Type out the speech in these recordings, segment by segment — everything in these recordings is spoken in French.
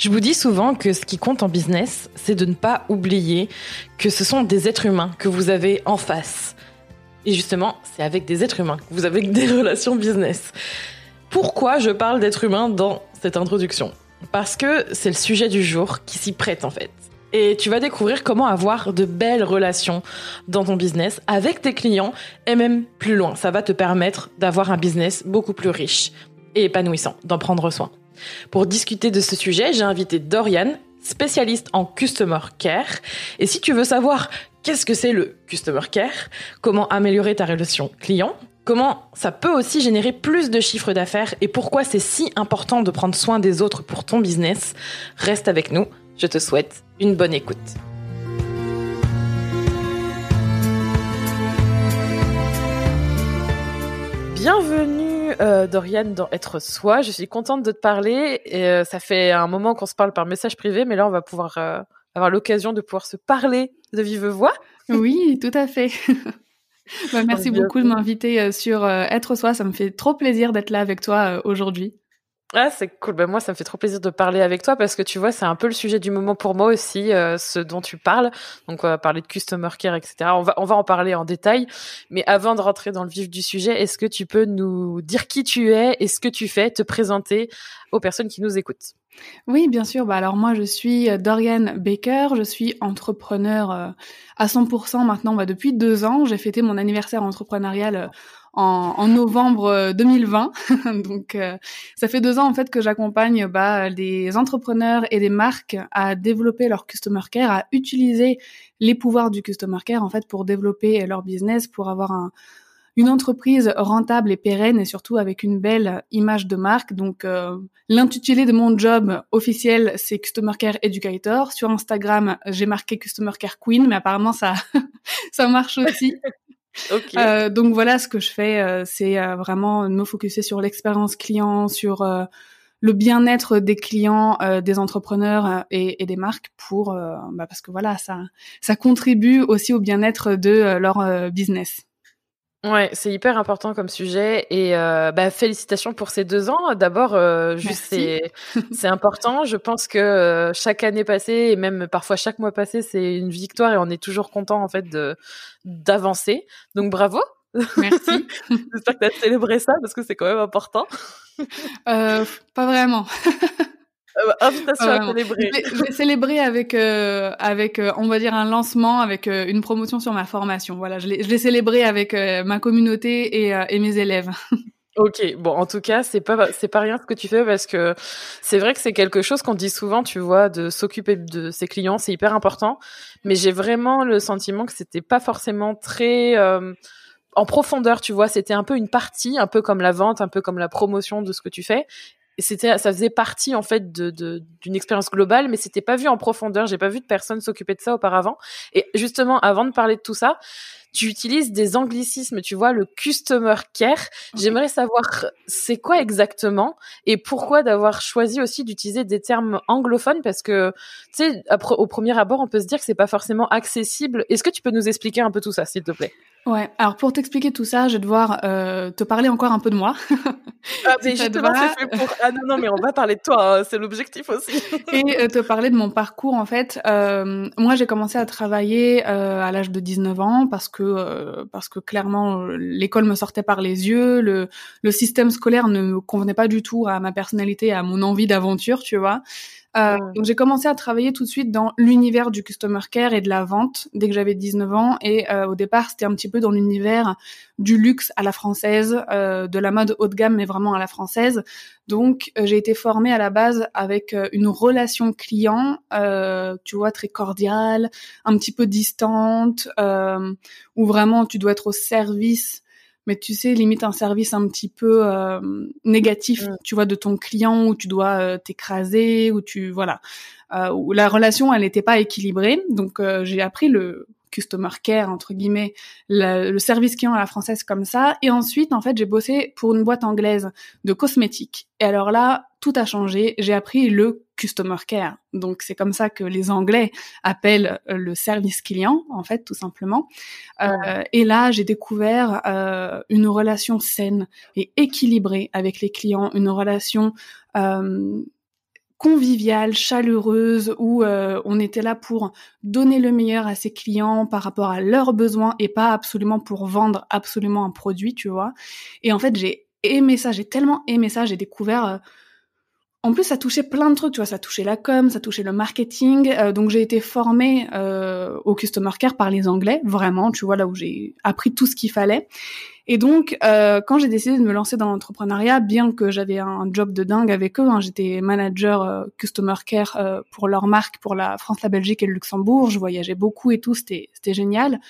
Je vous dis souvent que ce qui compte en business, c'est de ne pas oublier que ce sont des êtres humains que vous avez en face. Et justement, c'est avec des êtres humains que vous avez des relations business. Pourquoi je parle d'êtres humains dans cette introduction? Parce que c'est le sujet du jour qui s'y prête en fait. Et tu vas découvrir comment avoir de belles relations dans ton business avec tes clients et même plus loin. Ça va te permettre d'avoir un business beaucoup plus riche et épanouissant, d'en prendre soin. Pour discuter de ce sujet, j'ai invité Dorian, spécialiste en Customer Care. Et si tu veux savoir qu'est-ce que c'est le Customer Care, comment améliorer ta relation client, comment ça peut aussi générer plus de chiffres d'affaires et pourquoi c'est si important de prendre soin des autres pour ton business, reste avec nous. Je te souhaite une bonne écoute. Bienvenue euh, Dorian dans Être Soi. Je suis contente de te parler. Et, euh, ça fait un moment qu'on se parle par message privé, mais là, on va pouvoir euh, avoir l'occasion de pouvoir se parler de vive voix. Oui, tout à fait. bah, merci beaucoup de m'inviter sur Être Soi. Ça me fait trop plaisir d'être là avec toi aujourd'hui. Ah, c'est cool. Ben, moi, ça me fait trop plaisir de parler avec toi parce que tu vois, c'est un peu le sujet du moment pour moi aussi, euh, ce dont tu parles. Donc, on va parler de customer care, etc. On va, on va en parler en détail. Mais avant de rentrer dans le vif du sujet, est-ce que tu peux nous dire qui tu es et ce que tu fais, te présenter aux personnes qui nous écoutent? Oui, bien sûr. Bah alors moi, je suis euh, Dorian Baker. Je suis entrepreneur euh, à 100% maintenant. Bah, depuis deux ans, j'ai fêté mon anniversaire entrepreneurial en, novembre 2020. Euh, Donc euh, ça fait deux ans en fait que j'accompagne bah, des entrepreneurs et des marques à développer leur customer care, à utiliser les pouvoirs du customer care en fait pour développer leur business, pour avoir un, une entreprise rentable et pérenne et surtout avec une belle image de marque. Donc euh, l'intitulé de mon job officiel c'est Customer Care Educator. Sur Instagram j'ai marqué Customer Care Queen, mais apparemment ça ça marche aussi. Euh, donc voilà, ce que je fais, euh, c'est euh, vraiment me focuser sur l'expérience client, sur le bien-être des clients, des entrepreneurs et, des marques, pour bah parce que voilà, ça contribue aussi au bien-être de leur business. Ouais, c'est hyper important comme sujet et euh, bah, félicitations pour ces deux ans. D'abord, euh, juste c'est c'est important. Je pense que euh, chaque année passée et même parfois chaque mois passé, c'est une victoire et on est toujours content en fait de d'avancer. Donc bravo. Merci. J'espère que tu as célébré ça parce que c'est quand même important. Euh, pas vraiment. Invitation à célébrer. Je vais, célébrer avec euh, avec euh, on va dire un lancement avec euh, une promotion sur ma formation. Voilà, je l'ai je l'ai célébré avec euh, ma communauté et, et mes élèves. Ok, bon, en tout cas, c'est pas c'est pas rien ce que tu fais parce que c'est vrai que c'est quelque chose qu'on dit souvent, tu vois, de s'occuper de ses clients, c'est hyper important. Mais j'ai vraiment le sentiment que c'était pas forcément très en profondeur, tu vois, c'était un peu une partie, un peu comme la vente, un peu comme la promotion de ce que tu fais, c'était ça faisait partie en fait de d'une expérience globale mais c'était pas vu en profondeur. J'ai pas vu de personne s'occuper de ça auparavant. Et justement avant de parler de tout ça tu utilises des anglicismes, tu vois, le customer care. J'aimerais savoir c'est quoi exactement et pourquoi d'avoir choisi aussi d'utiliser des termes anglophones? Parce que, tu sais, au premier abord, on peut se dire que c'est pas forcément accessible. Est-ce que tu peux nous expliquer un peu tout ça, s'il te plaît? Ouais, alors pour t'expliquer tout ça, je vais devoir euh, te parler encore un peu de moi. ah, mais justement, c'est fait pour... Ah non, non, mais on va parler de toi, hein, c'est l'objectif aussi. et euh, te parler de mon parcours, en fait. Euh, moi, j'ai commencé à travailler à l'âge de 19 ans parce que euh, parce que clairement, l'école me sortait par les yeux, le, système scolaire ne convenait pas du tout à ma personnalité, à mon envie d'aventure, tu vois. Euh, donc j'ai commencé à travailler tout de suite dans l'univers du customer care et de la vente dès que j'avais 19 ans. Et euh, au départ, c'était un petit peu dans l'univers du luxe à la française, euh, de la mode haut de gamme, mais vraiment à la française. Donc j'ai été formée à la base avec une relation client, tu vois, très cordiale, un petit peu distante, où vraiment tu dois être au service mais tu sais, limite un service un petit peu euh, négatif, mm. tu vois, de ton client où tu dois euh, t'écraser, où tu voilà, euh, où la relation elle n'était pas équilibrée. Donc j'ai appris le customer care entre guillemets, le, service client à la française comme ça. Et ensuite, en fait, j'ai bossé pour une boîte anglaise de cosmétiques. Et alors là, tout a changé. J'ai appris le customer care. Donc c'est comme ça que les Anglais appellent euh, le service client, en fait, tout simplement. Euh, et là, j'ai découvert euh, une relation saine et équilibrée avec les clients, une relation euh, conviviale, chaleureuse, où euh, on était là pour donner le meilleur à ses clients par rapport à leurs besoins et pas absolument pour vendre absolument un produit, tu vois. Et en fait, j'ai aimé ça, j'ai tellement aimé ça, j'ai découvert... Euh, en plus, ça touchait plein de trucs, tu vois, ça touchait la com, ça touchait le marketing. Euh, donc, j'ai été formée au customer care par les Anglais, vraiment, tu vois, là où j'ai appris tout ce qu'il fallait. Et donc, euh, quand j'ai décidé de me lancer dans l'entrepreneuriat, bien que j'avais un job de dingue avec eux, hein, j'étais manager euh, customer care euh, pour leur marque, pour la France, la Belgique et le Luxembourg. Je voyageais beaucoup et tout, c'était génial.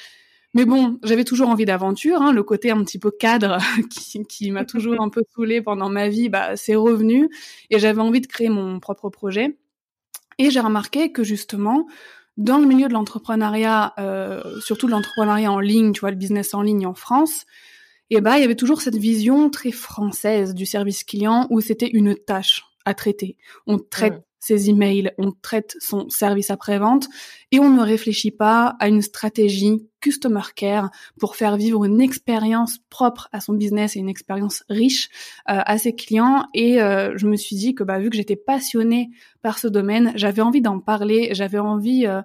Mais bon, j'avais toujours envie d'aventure, hein, le côté un petit peu cadre qui, qui m'a toujours un peu saoulé pendant ma vie, bah c'est revenu et j'avais envie de créer mon propre projet. Et j'ai remarqué que justement, dans le milieu de l'entrepreneuriat, euh, surtout de l'entrepreneuriat en ligne, tu vois, le business en ligne en France, et bah il y avait toujours cette vision très française du service client où c'était une tâche à traiter. On traite ses emails, on traite son service après-vente et on ne réfléchit pas à une stratégie customer care pour faire vivre une expérience propre à son business et une expérience riche euh, à ses clients. Et euh, je me suis dit que bah, vu que j'étais passionnée par ce domaine, j'avais envie d'en parler, j'avais envie euh,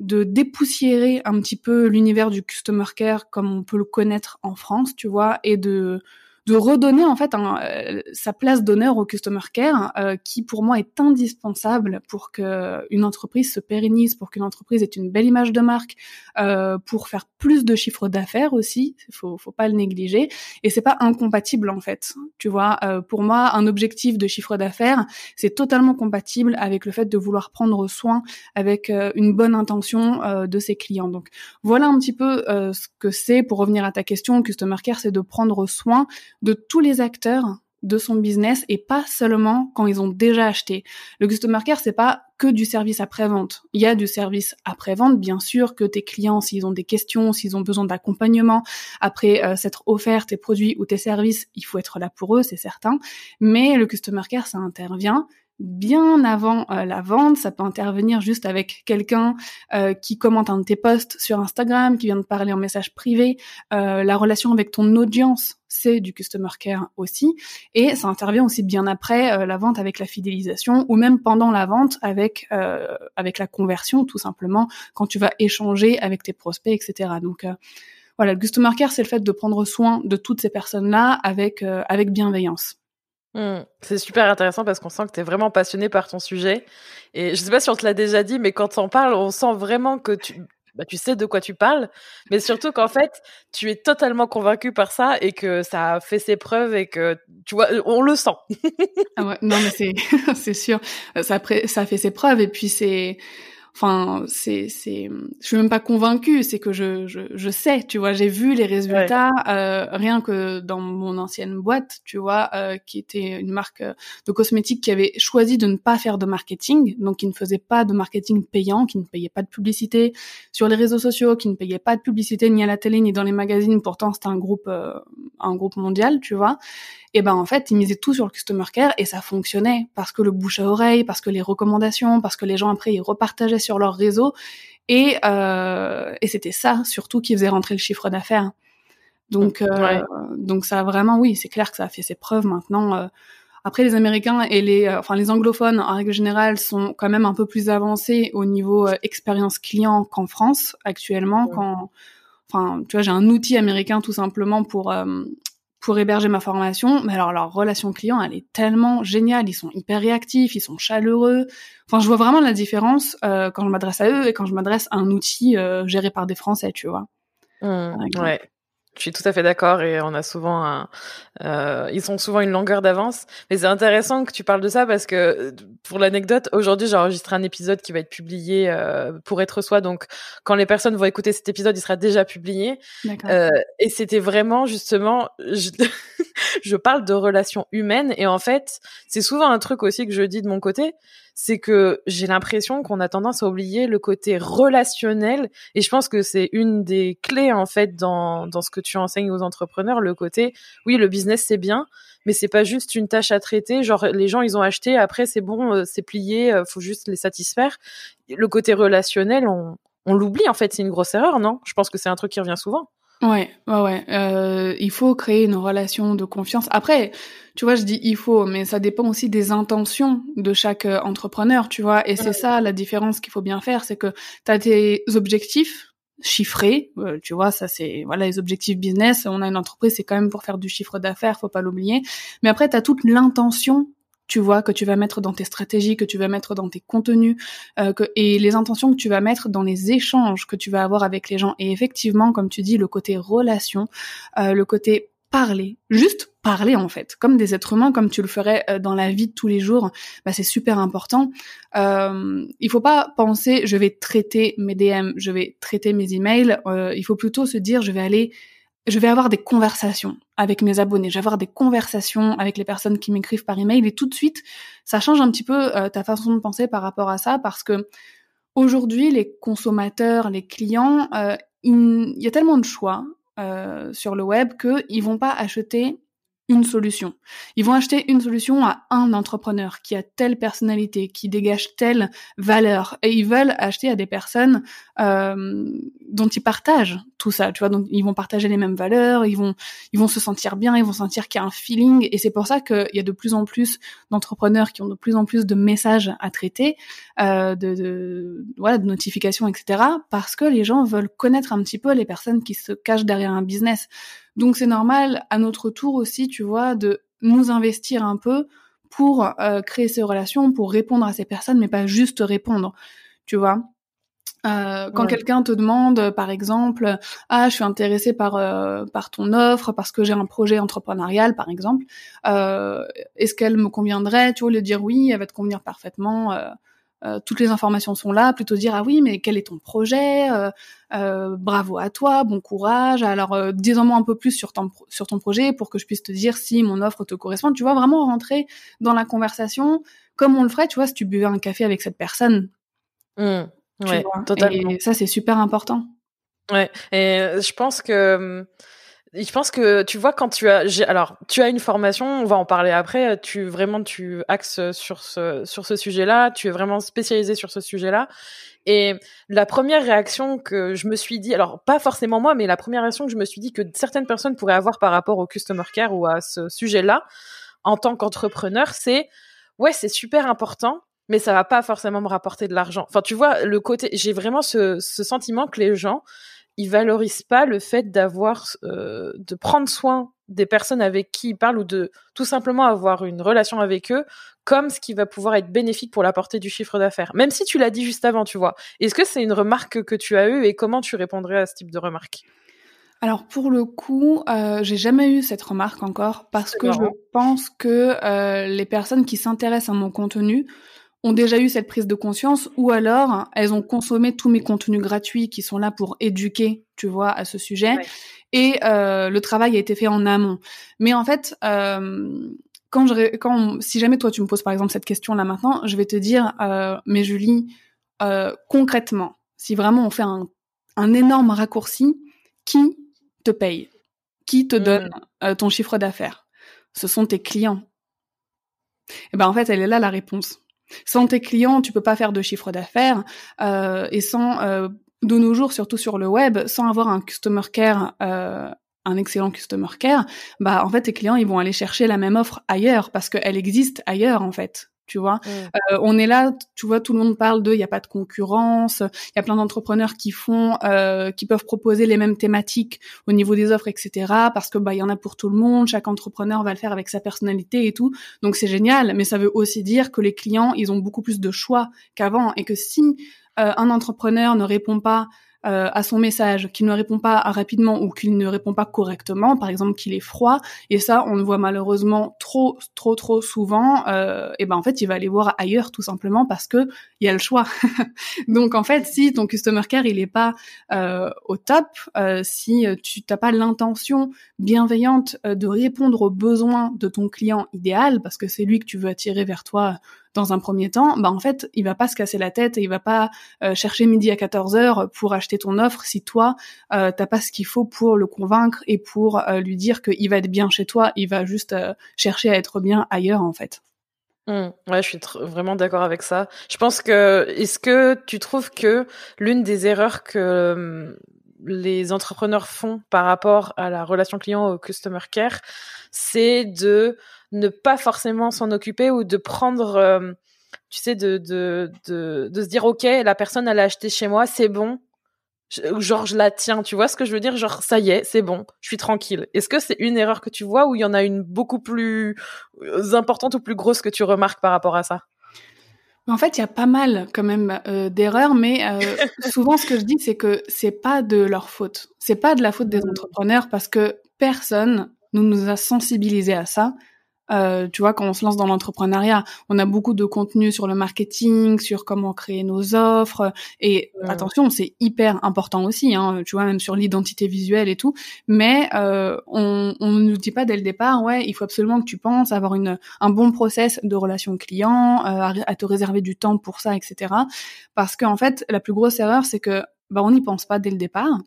de dépoussiérer un petit peu l'univers du customer care comme on peut le connaître en France, tu vois, et de de redonner en fait euh, sa place d'honneur au customer care, euh, qui pour moi est indispensable pour que une entreprise se pérennise, pour qu'une entreprise ait une belle image de marque, euh, pour faire plus de chiffres d'affaires aussi. Faut faut pas le négliger. Et c'est pas incompatible en fait. Tu vois, pour moi, un objectif de chiffre d'affaires, c'est totalement compatible avec le fait de vouloir prendre soin avec une bonne intention de ses clients. Donc voilà un petit peu ce que c'est pour revenir à ta question. Customer care, c'est de prendre soin de tous les acteurs de son business et pas seulement quand ils ont déjà acheté. Le customer care, c'est pas que du service après-vente. Il y a du service après-vente, bien sûr, que tes clients, s'ils ont des questions, s'ils ont besoin d'accompagnement, après euh, s'être offert tes produits ou tes services, il faut être là pour eux, c'est certain. Mais le customer care, ça intervient bien avant euh, la vente. Ça peut intervenir juste avec quelqu'un euh, qui commente un de tes posts sur Instagram, qui vient de parler en message privé. Euh, la relation avec ton audience, c'est du customer care aussi. Et ça intervient aussi bien après la vente avec la fidélisation ou même pendant la vente avec avec la conversion, tout simplement, quand tu vas échanger avec tes prospects, etc. Donc voilà, le customer care, c'est le fait de prendre soin de toutes ces personnes-là avec avec bienveillance. Mmh. C'est super intéressant parce qu'on sent que tu es vraiment passionné par ton sujet. Et je sais pas si on te l'a déjà dit, mais quand on parle, on sent vraiment que tu, bah, tu sais de quoi tu parles, mais surtout qu'en fait, tu es totalement convaincu par ça et que ça a fait ses preuves et que, tu vois, on le sent. ah ouais, non, mais c'est, c'est sûr. Ça, ça a fait ses preuves et puis c'est, Enfin, c'est, c'est, je suis même pas convaincue, c'est que je, je, je sais, tu vois, j'ai vu les résultats, euh, rien que dans mon ancienne boîte, tu vois, euh, qui était une marque euh, de cosmétiques qui avait choisi de ne pas faire de marketing, donc qui ne faisait pas de marketing payant, qui ne payait pas de publicité sur les réseaux sociaux, qui ne payait pas de publicité ni à la télé ni dans les magazines. Pourtant, c'était un groupe, euh, un groupe mondial, tu vois et ben en fait ils misaient tout sur le customer care et ça fonctionnait parce que le bouche à oreille, parce que les recommandations, parce que les gens après ils repartageaient sur leur réseau et euh, et c'était ça surtout qui faisait rentrer le chiffre d'affaires. Donc euh, donc ça a vraiment oui c'est clair que ça a fait ses preuves maintenant. Euh. Après, les Américains et les, enfin les anglophones en règle générale sont quand même un peu plus avancés au niveau expérience client qu'en France actuellement. Quand, enfin, tu vois, j'ai un outil américain tout simplement pour pour héberger ma formation. Mais alors leur relation client, elle est tellement géniale. Ils sont hyper réactifs, ils sont chaleureux. Enfin, je vois vraiment la différence euh, quand je m'adresse à eux et quand je m'adresse à un outil euh, géré par des Français, tu vois. Mmh, ouais. Je suis tout à fait d'accord et on a souvent un, euh, ils sont souvent une longueur d'avance. Mais c'est intéressant que tu parles de ça parce que pour l'anecdote, aujourd'hui j'ai enregistré un épisode qui va être publié euh, pour être soi. Donc quand les personnes vont écouter cet épisode, il sera déjà publié. Euh, et c'était vraiment justement, je, je parle de relations humaines et en fait c'est souvent un truc aussi que je dis de mon côté, c'est que j'ai l'impression qu'on a tendance à oublier le côté relationnel. Et je pense que c'est une des clés en fait dans dans ce que tu enseignes aux entrepreneurs le côté oui le business c'est bien mais c'est pas juste une tâche à traiter. Genre les gens ils ont acheté après c'est bon euh, c'est plié euh, faut juste les satisfaire. Le côté relationnel on on l'oublie en fait c'est une grosse erreur non? Je pense que c'est un truc qui revient souvent Ouais, ouais, ouais. Euh, il faut créer une relation de confiance. Après, tu vois, je dis il faut, mais ça dépend aussi des intentions de chaque euh, entrepreneur, tu vois. Et c'est ça la différence qu'il faut bien faire, c'est que tu as tes objectifs chiffrés, euh, tu vois, ça c'est voilà les objectifs business. On a une entreprise, c'est quand même pour faire du chiffre d'affaires, faut pas l'oublier. Mais après, tu as toute l'intention tu vois, que tu vas mettre dans tes stratégies, que tu vas mettre dans tes contenus, euh, que, et les intentions que tu vas mettre dans les échanges que tu vas avoir avec les gens. Et effectivement, comme tu dis, le côté relation, euh, le côté parler, juste parler en fait, comme des êtres humains, comme tu le ferais euh, dans la vie de tous les jours, bah, c'est super important. Euh, il faut pas penser je vais traiter mes DM, je vais traiter mes emails. Euh, il faut plutôt se dire je vais aller je vais avoir des conversations avec mes abonnés, je vais avoir des conversations avec les personnes qui m'écrivent par email et tout de suite, ça change un petit peu euh, ta façon de penser par rapport à ça parce que aujourd'hui, les consommateurs, les clients, euh, il y a tellement de choix euh, sur le web qu'ils vont pas acheter une solution. Ils vont acheter une solution à un entrepreneur qui a telle personnalité, qui dégage telle valeur, et ils veulent acheter à des personnes euh, dont ils partagent tout ça. Tu vois, donc ils vont partager les mêmes valeurs, ils vont ils vont se sentir bien, ils vont sentir qu'il y a un feeling, et c'est pour ça qu'il y a de plus en plus d'entrepreneurs qui ont de plus en plus de messages à traiter, euh, de, de voilà, de notifications, etc. Parce que les gens veulent connaître un petit peu les personnes qui se cachent derrière un business. Donc c'est normal à notre tour aussi, tu vois, de nous investir un peu pour euh, créer ces relations, pour répondre à ces personnes, mais pas juste répondre, tu vois. Euh, quand quelqu'un te demande, par exemple, ah, je suis intéressé par euh, par ton offre parce que j'ai un projet entrepreneurial, par exemple, euh, est-ce qu'elle me conviendrait? Tu vois, le dire oui, elle va te convenir parfaitement. Euh, toutes les informations sont là, plutôt dire ah oui mais quel est ton projet, euh, euh, bravo à toi, bon courage, alors dis-en-moi un peu plus sur ton sur ton projet pour que je puisse te dire si mon offre te correspond. Tu vois vraiment rentrer dans la conversation comme on le ferait, tu vois, si tu buvais un café avec cette personne. Mmh, ouais, totalement. Et ça c'est super important. Ouais, et je pense que je pense que tu vois quand tu as alors tu as une formation, on va en parler après, tu vraiment tu axes sur ce sur ce sujet-là, tu es vraiment spécialisé sur ce sujet-là et la première réaction que je me suis dit alors pas forcément moi mais la première réaction que je me suis dit que certaines personnes pourraient avoir par rapport au customer care ou à ce sujet-là en tant qu'entrepreneur, c'est ouais, c'est super important mais ça va pas forcément me rapporter de l'argent. Enfin, tu vois, le côté, j'ai vraiment ce, ce sentiment que les gens, ils valorisent pas le fait d'avoir, euh, de prendre soin des personnes avec qui ils parlent ou de tout simplement avoir une relation avec eux comme ce qui va pouvoir être bénéfique pour la portée du chiffre d'affaires. Même si tu l'as dit juste avant, tu vois. Est-ce que c'est une remarque que tu as eue et comment tu répondrais à ce type de remarque? Alors pour le coup, euh, j'ai jamais eu cette remarque encore parce que je pense que euh, les personnes qui s'intéressent à mon contenu ont déjà eu cette prise de conscience ou alors elles ont consommé tous mes contenus gratuits qui sont là pour éduquer, tu vois, à ce sujet. Et euh, le travail a été fait en amont. Mais en fait, euh, quand je, quand si jamais toi tu me poses par exemple cette question là maintenant, je vais te dire, euh, mais Julie, euh, concrètement, si vraiment on fait un, un énorme raccourci, qui te paye? Qui te donne mmh. euh, ton chiffre d'affaires? Ce sont tes clients. Et eh ben en fait, elle est là la réponse. Sans tes clients, tu peux pas faire de chiffre d'affaires euh, et sans euh, de nos jours, surtout sur le web, sans avoir un customer care, euh, un excellent customer care, bah en fait tes clients ils vont aller chercher la même offre ailleurs parce qu'elle existe ailleurs en fait tu vois. Mm. Euh, on est là, tu vois, tout le monde parle de, il y a pas de concurrence, il y a plein d'entrepreneurs qui font, euh, qui peuvent proposer les mêmes thématiques au niveau des offres, etc. Parce que bah il y en a pour tout le monde, chaque entrepreneur va le faire avec sa personnalité et tout. Donc c'est génial, mais ça veut aussi dire que les clients, ils ont beaucoup plus de choix qu'avant et que si un entrepreneur ne répond pas euh, à son message, qu'il ne répond pas rapidement ou qu'il ne répond pas correctement, par exemple qu'il est froid, et ça on le voit malheureusement trop trop trop souvent, euh, et ben en fait il va aller voir ailleurs tout simplement parce que il y a le choix. Donc en fait si ton customer care il est pas euh, au top, euh, si tu t'as pas l'intention bienveillante euh, de répondre aux besoins de ton client idéal, parce que c'est lui que tu veux attirer vers toi dans un premier temps, bah en fait, il va pas se casser la tête et il va pas euh, chercher midi à 14 heures pour acheter ton offre si toi euh, t'as pas ce qu'il faut pour le convaincre et pour euh, lui dire qu'il va être bien chez toi, il va juste euh, chercher à être bien ailleurs en fait. Mmh. ouais, je suis vraiment d'accord avec ça. Je pense que est-ce que tu trouves que l'une des erreurs que les entrepreneurs font par rapport à la relation client au customer care, c'est de ne pas forcément s'en occuper ou de prendre, euh, tu sais, de, se dire, OK, la personne, elle a acheté chez moi, c'est bon. Genre, je la tiens, tu vois ce que je veux dire? Genre, ça y est, c'est bon, je suis tranquille. Est-ce que c'est une erreur que tu vois ou il y en a une beaucoup plus euh, importante ou plus grosse que tu remarques par rapport à ça? En fait, il y a pas mal quand même euh, d'erreurs, mais euh, souvent ce que je dis, c'est que c'est pas de leur faute. C'est pas de la faute des mmh. entrepreneurs parce que personne ne nous a sensibilisés à ça. Euh, tu vois, quand on se lance dans l'entrepreneuriat, on a beaucoup de contenu sur le marketing, sur comment créer nos offres. Et attention, c'est hyper important aussi, hein, tu vois, même sur l'identité visuelle et tout. Mais euh, on ne nous dit pas dès le départ, ouais, il faut absolument que tu penses avoir une, un bon process de relation client, euh, à, te réserver du temps pour ça, etc. Parce qu'en fait, la plus grosse erreur, c'est que bah, on n'y pense pas dès le départ.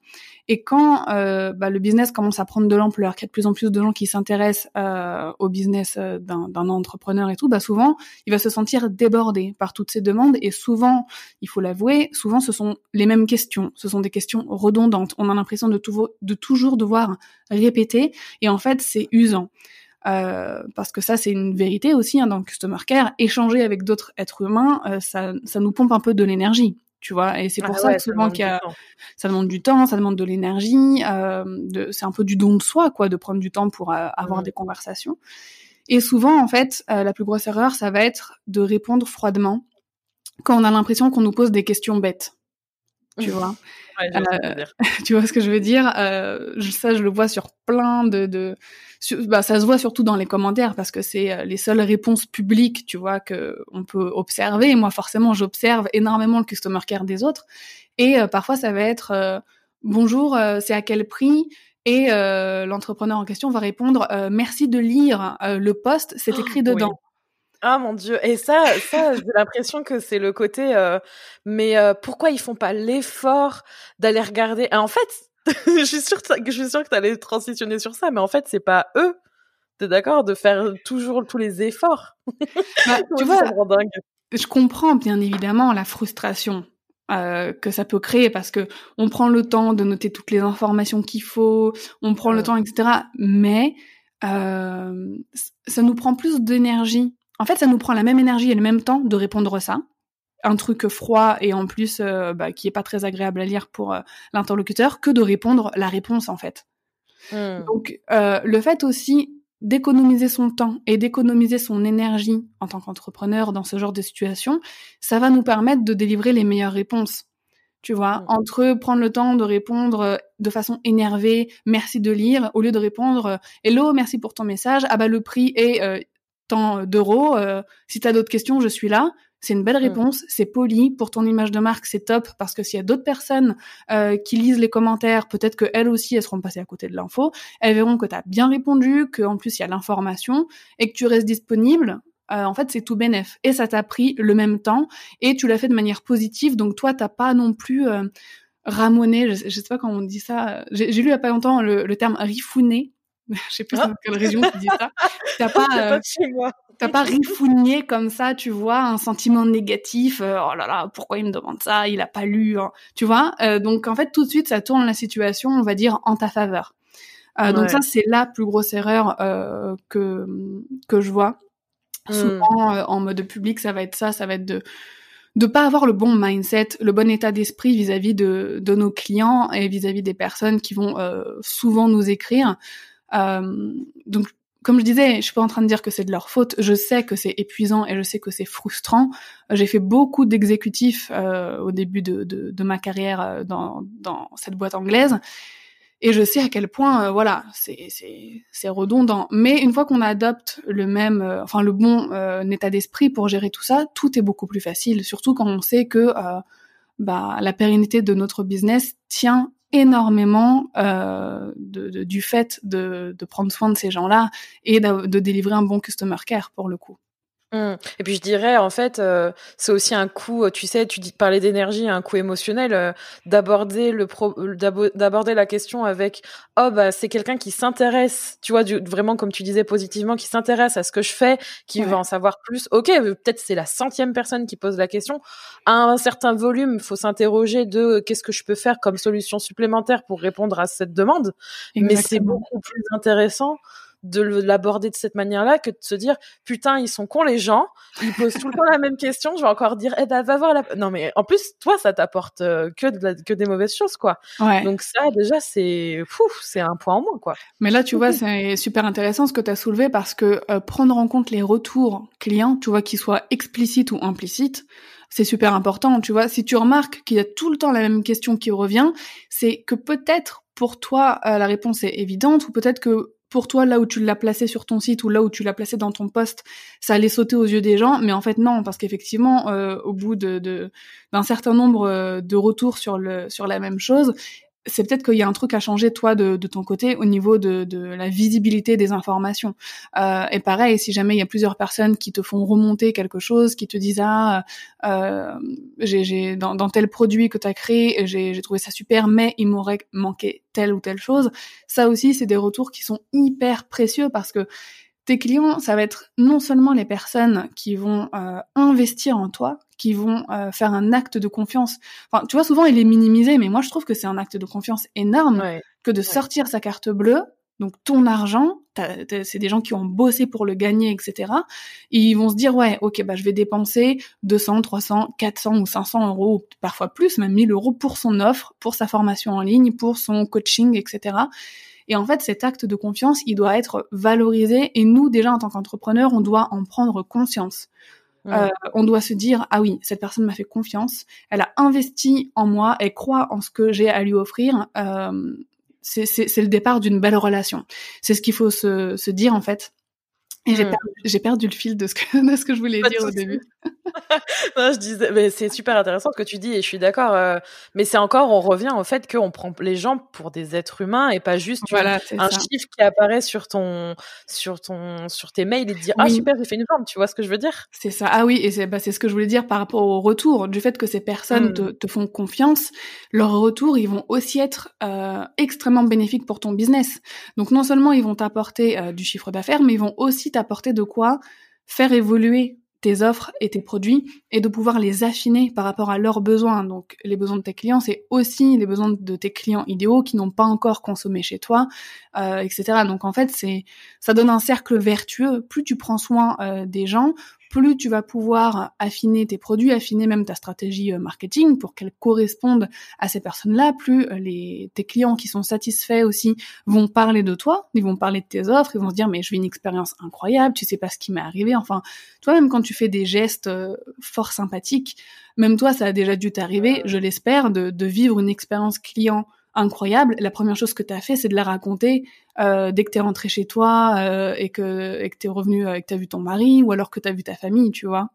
Et quand euh, bah, le business commence à prendre de l'ampleur, qu'il y a de plus en plus de gens qui s'intéressent euh, au business euh, d'un entrepreneur et tout, bah souvent il va se sentir débordé par toutes ces demandes. Et souvent, il faut l'avouer, souvent ce sont les mêmes questions, ce sont des questions redondantes. On a l'impression de, de toujours devoir répéter, et en fait c'est usant. Parce que ça c'est une vérité aussi hein, dans le customer care. Échanger avec d'autres êtres humains, ça, ça nous pompe un peu de l'énergie tu vois. Et c'est pour ah ça que souvent qu'il y a, ça demande du temps, ça demande de l'énergie, euh, c'est un peu du don de soi, quoi, de prendre du temps pour euh, avoir des conversations. Et souvent, en fait, euh, la plus grosse erreur, ça va être de répondre froidement quand on a l'impression qu'on nous pose des questions bêtes. Tu vois. Euh, tu vois ce que je veux dire? Euh, Ça, je le vois sur plein de, de bah, ça se voit surtout dans les commentaires parce que c'est euh, les seules réponses publiques, tu vois, que on peut observer. Et moi, forcément, j'observe énormément le customer care des autres. Et euh, parfois, ça va être bonjour, c'est à quel prix? Et l'entrepreneur en question va répondre merci de lire le post, c'est écrit dedans. Ah mon dieu. Et ça ça j'ai l'impression que c'est le côté mais pourquoi ils font pas l'effort d'aller regarder? En fait je suis sûre que je suis sûre que tu allais transitionner sur ça mais en fait c'est pas eux t'es d'accord de faire toujours tous les efforts? Bah, tu vois je comprends bien évidemment la frustration euh, que ça peut créer parce que on prend le temps de noter toutes les informations qu'il faut, on prend le temps, etc. Mais euh, ça nous prend plus d'énergie en fait, ça nous prend la même énergie et le même temps de répondre ça. Un truc froid et en plus euh, bah, qui est pas très agréable à lire pour euh, l'interlocuteur que de répondre la réponse en fait. Hmm. Donc euh, le fait aussi d'économiser son temps et d'économiser son énergie en tant qu'entrepreneur dans ce genre de situation, ça va nous permettre de délivrer les meilleures réponses. Tu vois, hmm. entre prendre le temps de répondre de façon énervée, merci de lire, au lieu de répondre hello, merci pour ton message, ah bah le prix est tant d'euros. Euh, si tu as d'autres questions, je suis là. C'est une belle réponse, c'est poli. Pour ton image de marque, c'est top parce que s'il y a d'autres personnes euh, qui lisent les commentaires, peut-être qu'elles aussi, elles seront passées à côté de l'info. Elles verront que tu as bien répondu, qu'en plus il y a l'information et que tu restes disponible. Euh, en fait, c'est tout bénef. Et ça t'a pris le même temps et tu l'as fait de manière positive. Donc toi, t'as pas non plus euh, ramoné, je, je, sais pas comment on dit ça. J'ai lu il y a pas longtemps le, le terme rifouné je sais plus dans quelle région tu dis ça. T'as pas, euh, t'as pas rifougné comme ça, tu vois, un sentiment négatif. Euh, oh là là, pourquoi il me demande ça? Il a pas lu, hein. tu vois. Euh, donc en fait, tout de suite, ça tourne la situation, on va dire, en ta faveur. Euh, Donc ça, c'est la plus grosse erreur euh, que que je vois. Mmh. Souvent, euh, en mode public, ça va être ça, ça va être de de pas avoir le bon mindset, le bon état d'esprit vis-à-vis de, de nos clients et vis-à-vis -vis des personnes qui vont souvent nous écrire. Euh, donc comme je disais, je suis pas en train de dire que c'est de leur faute. Je sais que c'est épuisant et je sais que c'est frustrant. J'ai fait beaucoup d'exécutifs euh, au début de, ma carrière euh, dans, cette boîte anglaise. Et je sais à quel point, euh, voilà, c'est redondant. Mais une fois qu'on adopte le même, euh, enfin le bon état d'esprit pour gérer tout ça, tout est beaucoup plus facile. Surtout quand on sait que bah, la pérennité de notre business tient énormément euh, de, du fait de, de, prendre soin de ces gens-là et de, de délivrer un bon customer care pour le coup. Mmh. Et puis je dirais en fait, euh, c'est aussi un coup, tu sais, tu dis parler d'énergie, un coup émotionnel, euh, d'aborder le d'aborder la question avec oh bah c'est quelqu'un qui s'intéresse, tu vois, du, vraiment comme tu disais positivement, qui s'intéresse à ce que je fais, qui va en savoir plus. Ok, peut-être c'est la centième personne qui pose la question. À un certain volume, faut s'interroger de euh, qu'est-ce que je peux faire comme solution supplémentaire pour répondre à cette demande. Mais c'est beaucoup plus intéressant de l'aborder de cette manière-là que de se dire putain ils sont cons les gens. Ils posent tout le temps la même question. Je vais encore dire eh ben va voir la non mais en plus toi ça t'apporte euh, que de que des mauvaises choses quoi. Ouais. donc ça déjà c'est c'est un point en moins quoi. Mais là tu vois c'est super intéressant ce que tu as soulevé parce que euh, prendre en compte les retours clients tu vois qu'ils soient explicites ou implicites c'est super important, tu vois. Si tu remarques qu'il y a tout le temps la même question qui revient, c'est que peut-être pour toi euh, la réponse est évidente ou peut-être que pour toi là où tu l'as placé sur ton site ou là où tu l'as placé dans ton poste, ça allait sauter aux yeux des gens, mais en fait non, parce qu'effectivement, euh, au bout d'un certain nombre euh, de retours sur la même chose, c'est peut-être qu'il y a un truc à changer toi de, ton côté au niveau de, de la visibilité des informations. Euh, et pareil, si jamais il y a plusieurs personnes qui te font remonter quelque chose, qui te disent ah euh, j'ai dans, dans, tel produit que tu as créé, j'ai trouvé ça super, mais il m'aurait manqué telle ou telle chose. Ça aussi, c'est des retours qui sont hyper précieux parce que tes clients, ça va être non seulement les personnes qui vont euh, investir en toi, qui vont euh, faire un acte de confiance. Enfin, tu vois, souvent il est minimisé, mais moi je trouve que c'est un acte de confiance énorme que de sortir sa carte bleue, donc ton argent. C'est des gens qui ont bossé pour le gagner, etc. Et ils vont se dire ouais, ok, bah je vais dépenser 200, 300, 400 ou 500 euros, parfois plus, même 1000 euros pour son offre, pour sa formation en ligne, pour son coaching, etc. Et en fait, cet acte de confiance, il doit être valorisé. Et nous, déjà, en tant qu'entrepreneur, on doit en prendre conscience. Euh, on doit se dire ah oui cette personne m'a fait confiance. Elle a investi en moi. Elle croit en ce que j'ai à lui offrir. Euh, c'est le départ d'une belle relation. C'est ce qu'il faut se, se dire en fait. Et j'ai perdu, perdu, le fil de ce que, de ce que je voulais dire au début. non, je disais, mais c'est super intéressant ce que tu dis et je suis d'accord. Euh, mais c'est encore, on revient au fait qu'on prend les gens pour des êtres humains et pas juste un chiffre qui apparaît sur ton, sur ton, sur tes mails et te dire ah super j'ai fait une vente. Tu vois ce que je veux dire? C'est ça. Ah oui et c'est bah, c'est ce que je voulais dire par rapport au retour du fait que ces personnes te, mmh. te, font confiance. Leurs retours ils vont aussi être euh, extrêmement bénéfiques pour ton business. Donc non seulement ils vont t'apporter euh, du chiffre d'affaires, mais ils vont aussi t'apporter de quoi faire évoluer tes offres et tes produits et de pouvoir les affiner par rapport à leurs besoins. Donc les besoins de tes clients, c'est aussi les besoins de tes clients idéaux qui n'ont pas encore consommé chez toi, euh, etc. Donc en fait, c'est ça donne un cercle vertueux. Plus tu prends soin euh, des gens, plus tu vas pouvoir affiner tes produits, affiner même ta stratégie euh, marketing pour qu'elle corresponde à ces personnes-là, plus euh, les, tes clients qui sont satisfaits aussi vont parler de toi, ils vont parler de tes offres, ils vont se dire mais je vis une expérience incroyable, tu sais pas ce qui m'est arrivé, enfin, toi même quand tu fais des gestes euh, fort sympathiques, même toi ça a déjà dû t'arriver, je l'espère, de, de vivre une expérience client incroyable, la première chose que tu as fait, c'est de la raconter euh, dès que tu es rentré chez toi euh, et que et que tu es revenu euh, et que tu as vu ton mari ou alors que tu as vu ta famille, tu vois.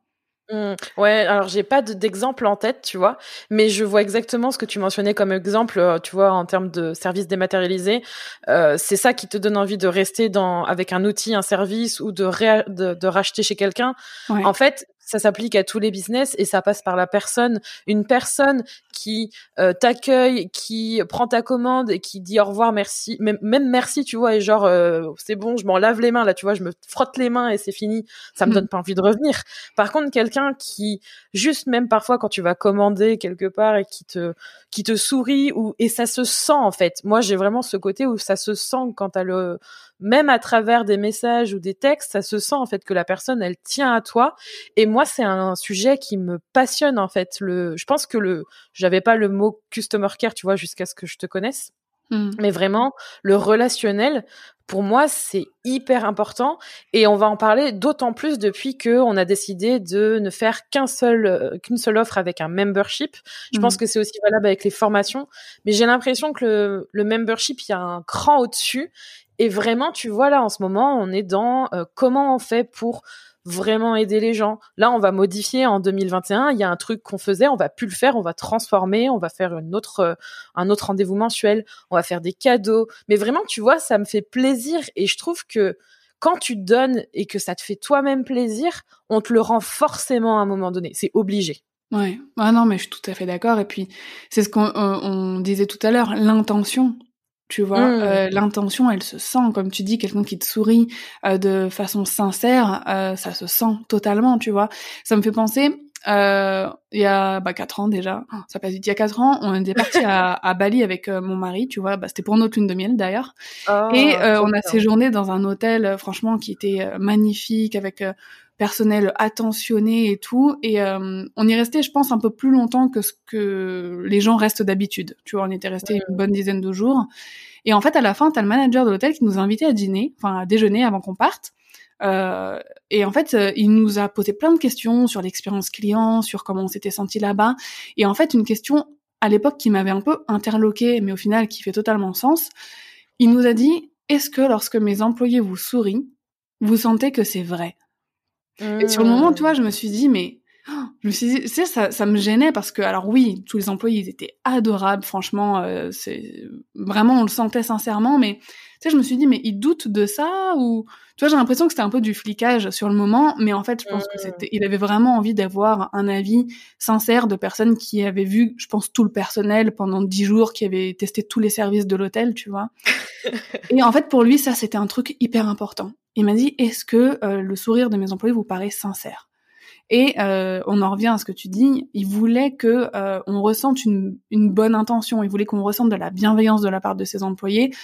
Mmh. Ouais, alors j'ai pas d'exemple en tête, tu vois, mais je vois exactement ce que tu mentionnais comme exemple, tu vois, en termes de services dématérialisés. Euh, c'est ça qui te donne envie de rester dans avec un outil, un service ou de, de, de, racheter chez quelqu'un. En fait, ça s'applique à tous les business et ça passe par la personne. Une personne qui euh, t'accueille, qui prend ta commande et qui dit au revoir, merci, même, même merci, tu vois, et genre euh, c'est bon, je m'en lave les mains là, tu vois, je me frotte les mains et c'est fini. Ça me mm. donne pas envie de revenir. Par contre, quelqu'un qui juste même parfois quand tu vas commander quelque part et qui te qui te sourit ou et ça se sent en fait. Moi, j'ai vraiment ce côté où ça se sent quand t'as le même à travers des messages ou des textes, ça se sent en fait que la personne elle tient à toi. Et moi, c'est un sujet qui me passionne en fait. Le, je pense que le, j'avais pas le mot customer care, tu vois, jusqu'à ce que je te connaisse. Mmh. Mais vraiment, le relationnel, pour moi, c'est hyper important et on va en parler d'autant plus depuis que on a décidé de ne faire qu'un seul euh, qu'une seule offre avec un membership. Je pense mmh. que c'est aussi valable avec les formations, mais j'ai l'impression que le, le membership il y a un cran au-dessus et vraiment tu vois là en ce moment, on est dans euh, comment on fait pour vraiment aider les gens. Là, on va modifier en 2021. Il y a un truc qu'on faisait, on va plus le faire, on va transformer, on va faire une autre, euh, un autre rendez-vous mensuel, on va faire des cadeaux. Mais vraiment, tu vois, ça me fait plaisir et je trouve que quand tu donnes et que ça te fait toi-même plaisir, on te le rend forcément à un moment donné. C'est obligé. Ouais, ah non, mais je suis tout à fait d'accord. Et puis, c'est ce qu'on disait tout à l'heure, l'intention tu vois mmh. euh, l'intention elle se sent. Comme tu dis quelqu'un qui te sourit euh, de façon sincère euh, ça se sent totalement tu vois. Ça me fait penser il y a bah, 4 ans déjà. Ça passe vite. Il y a 4 ans on était parti à, à, Bali avec mon mari tu vois. Bah, c'était pour notre lune de miel d'ailleurs. Oh, et on a séjourné dans un hôtel franchement qui était magnifique avec personnel attentionné et tout. Et euh, on y restait, je pense, un peu plus longtemps que ce que les gens restent d'habitude. Tu vois, on était resté une bonne dizaine de jours. Et en fait, à la fin, t'as le manager de l'hôtel qui nous a invités à dîner, enfin à déjeuner avant qu'on parte. Euh, et en fait, euh, il nous a posé plein de questions sur l'expérience client, sur comment on s'était senti là-bas. Et en fait, une question à l'époque qui m'avait un peu interloqué, mais au final qui fait totalement sens. Il nous a dit Est-ce que lorsque mes employés vous sourient, vous sentez que c'est vrai? Et sur le moment, tu vois, je me suis dit, mais je me suis dit, tu ça, ça me gênait parce que, alors oui, tous les employés, ils étaient adorables, franchement, euh, c'est vraiment, on le sentait sincèrement, mais tu sais, je me suis dit, mais ils doutent de ça ou, tu vois, j'ai l'impression que c'était un peu du flicage sur le moment, mais en fait, je pense que mmh. c'était, il avait vraiment envie d'avoir un avis sincère de personnes qui avaient vu, je pense, tout le personnel pendant dix jours, qui avaient testé tous les services de l'hôtel, tu vois. Et en fait, pour lui, ça, c'était un truc hyper important. Il m'a dit, est-ce que euh, le sourire de mes employés vous paraît sincère? Et euh, on en revient à ce que tu dis, il voulait que euh, on ressente une, une, bonne intention, il voulait qu'on ressente de la bienveillance de la part de ses employés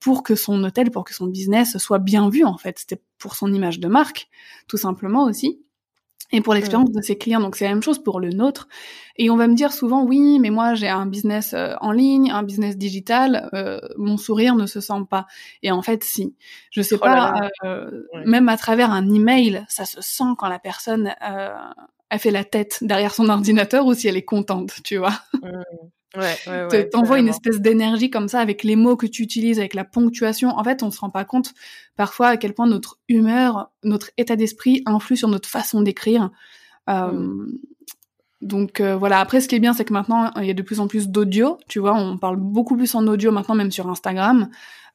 pour que son hôtel, pour que son business soit bien vu en fait. C'était pour son image de marque, tout simplement aussi et pour l'expérience de ses clients. Donc c'est la même chose pour le nôtre. Et on va me dire souvent, oui, mais moi j'ai un business euh, en ligne, un business digital, euh, mon sourire ne se sent pas. Et en fait, si. Je sais oh pas, euh, même à travers un email, ça se sent quand la personne euh, a fait la tête derrière son ordinateur ou si elle est contente, tu vois. Mmh. Ouais, ouais, ouais T'envoies une espèce d'énergie comme ça avec les mots que tu utilises, avec la ponctuation. En fait, on se rend pas compte parfois à quel point notre humeur, notre état d'esprit influe sur notre façon d'écrire. Euh, mm. Donc euh, voilà. Après, ce qui est bien, c'est que maintenant il y a de plus en plus d'audio. Tu vois, on parle beaucoup plus en audio maintenant, même sur Instagram.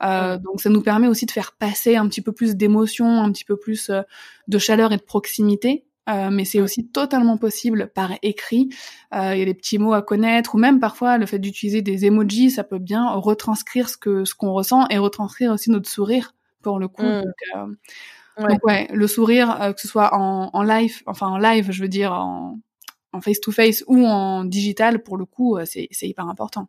Euh, Donc ça nous permet aussi de faire passer un petit peu plus d'émotion, un petit peu plus euh, de chaleur et de proximité. Euh, mais c'est aussi totalement possible par écrit. Euh, il y a des petits mots à connaître, ou même parfois le fait d'utiliser des emojis, ça peut bien retranscrire ce que ce qu'on ressent et retranscrire aussi notre sourire pour le coup. Mmh. Donc, euh, ouais. ouais. le sourire, que ce soit en, en, live, enfin en live, je veux dire en, en face to face ou en digital, pour le coup, c'est hyper important.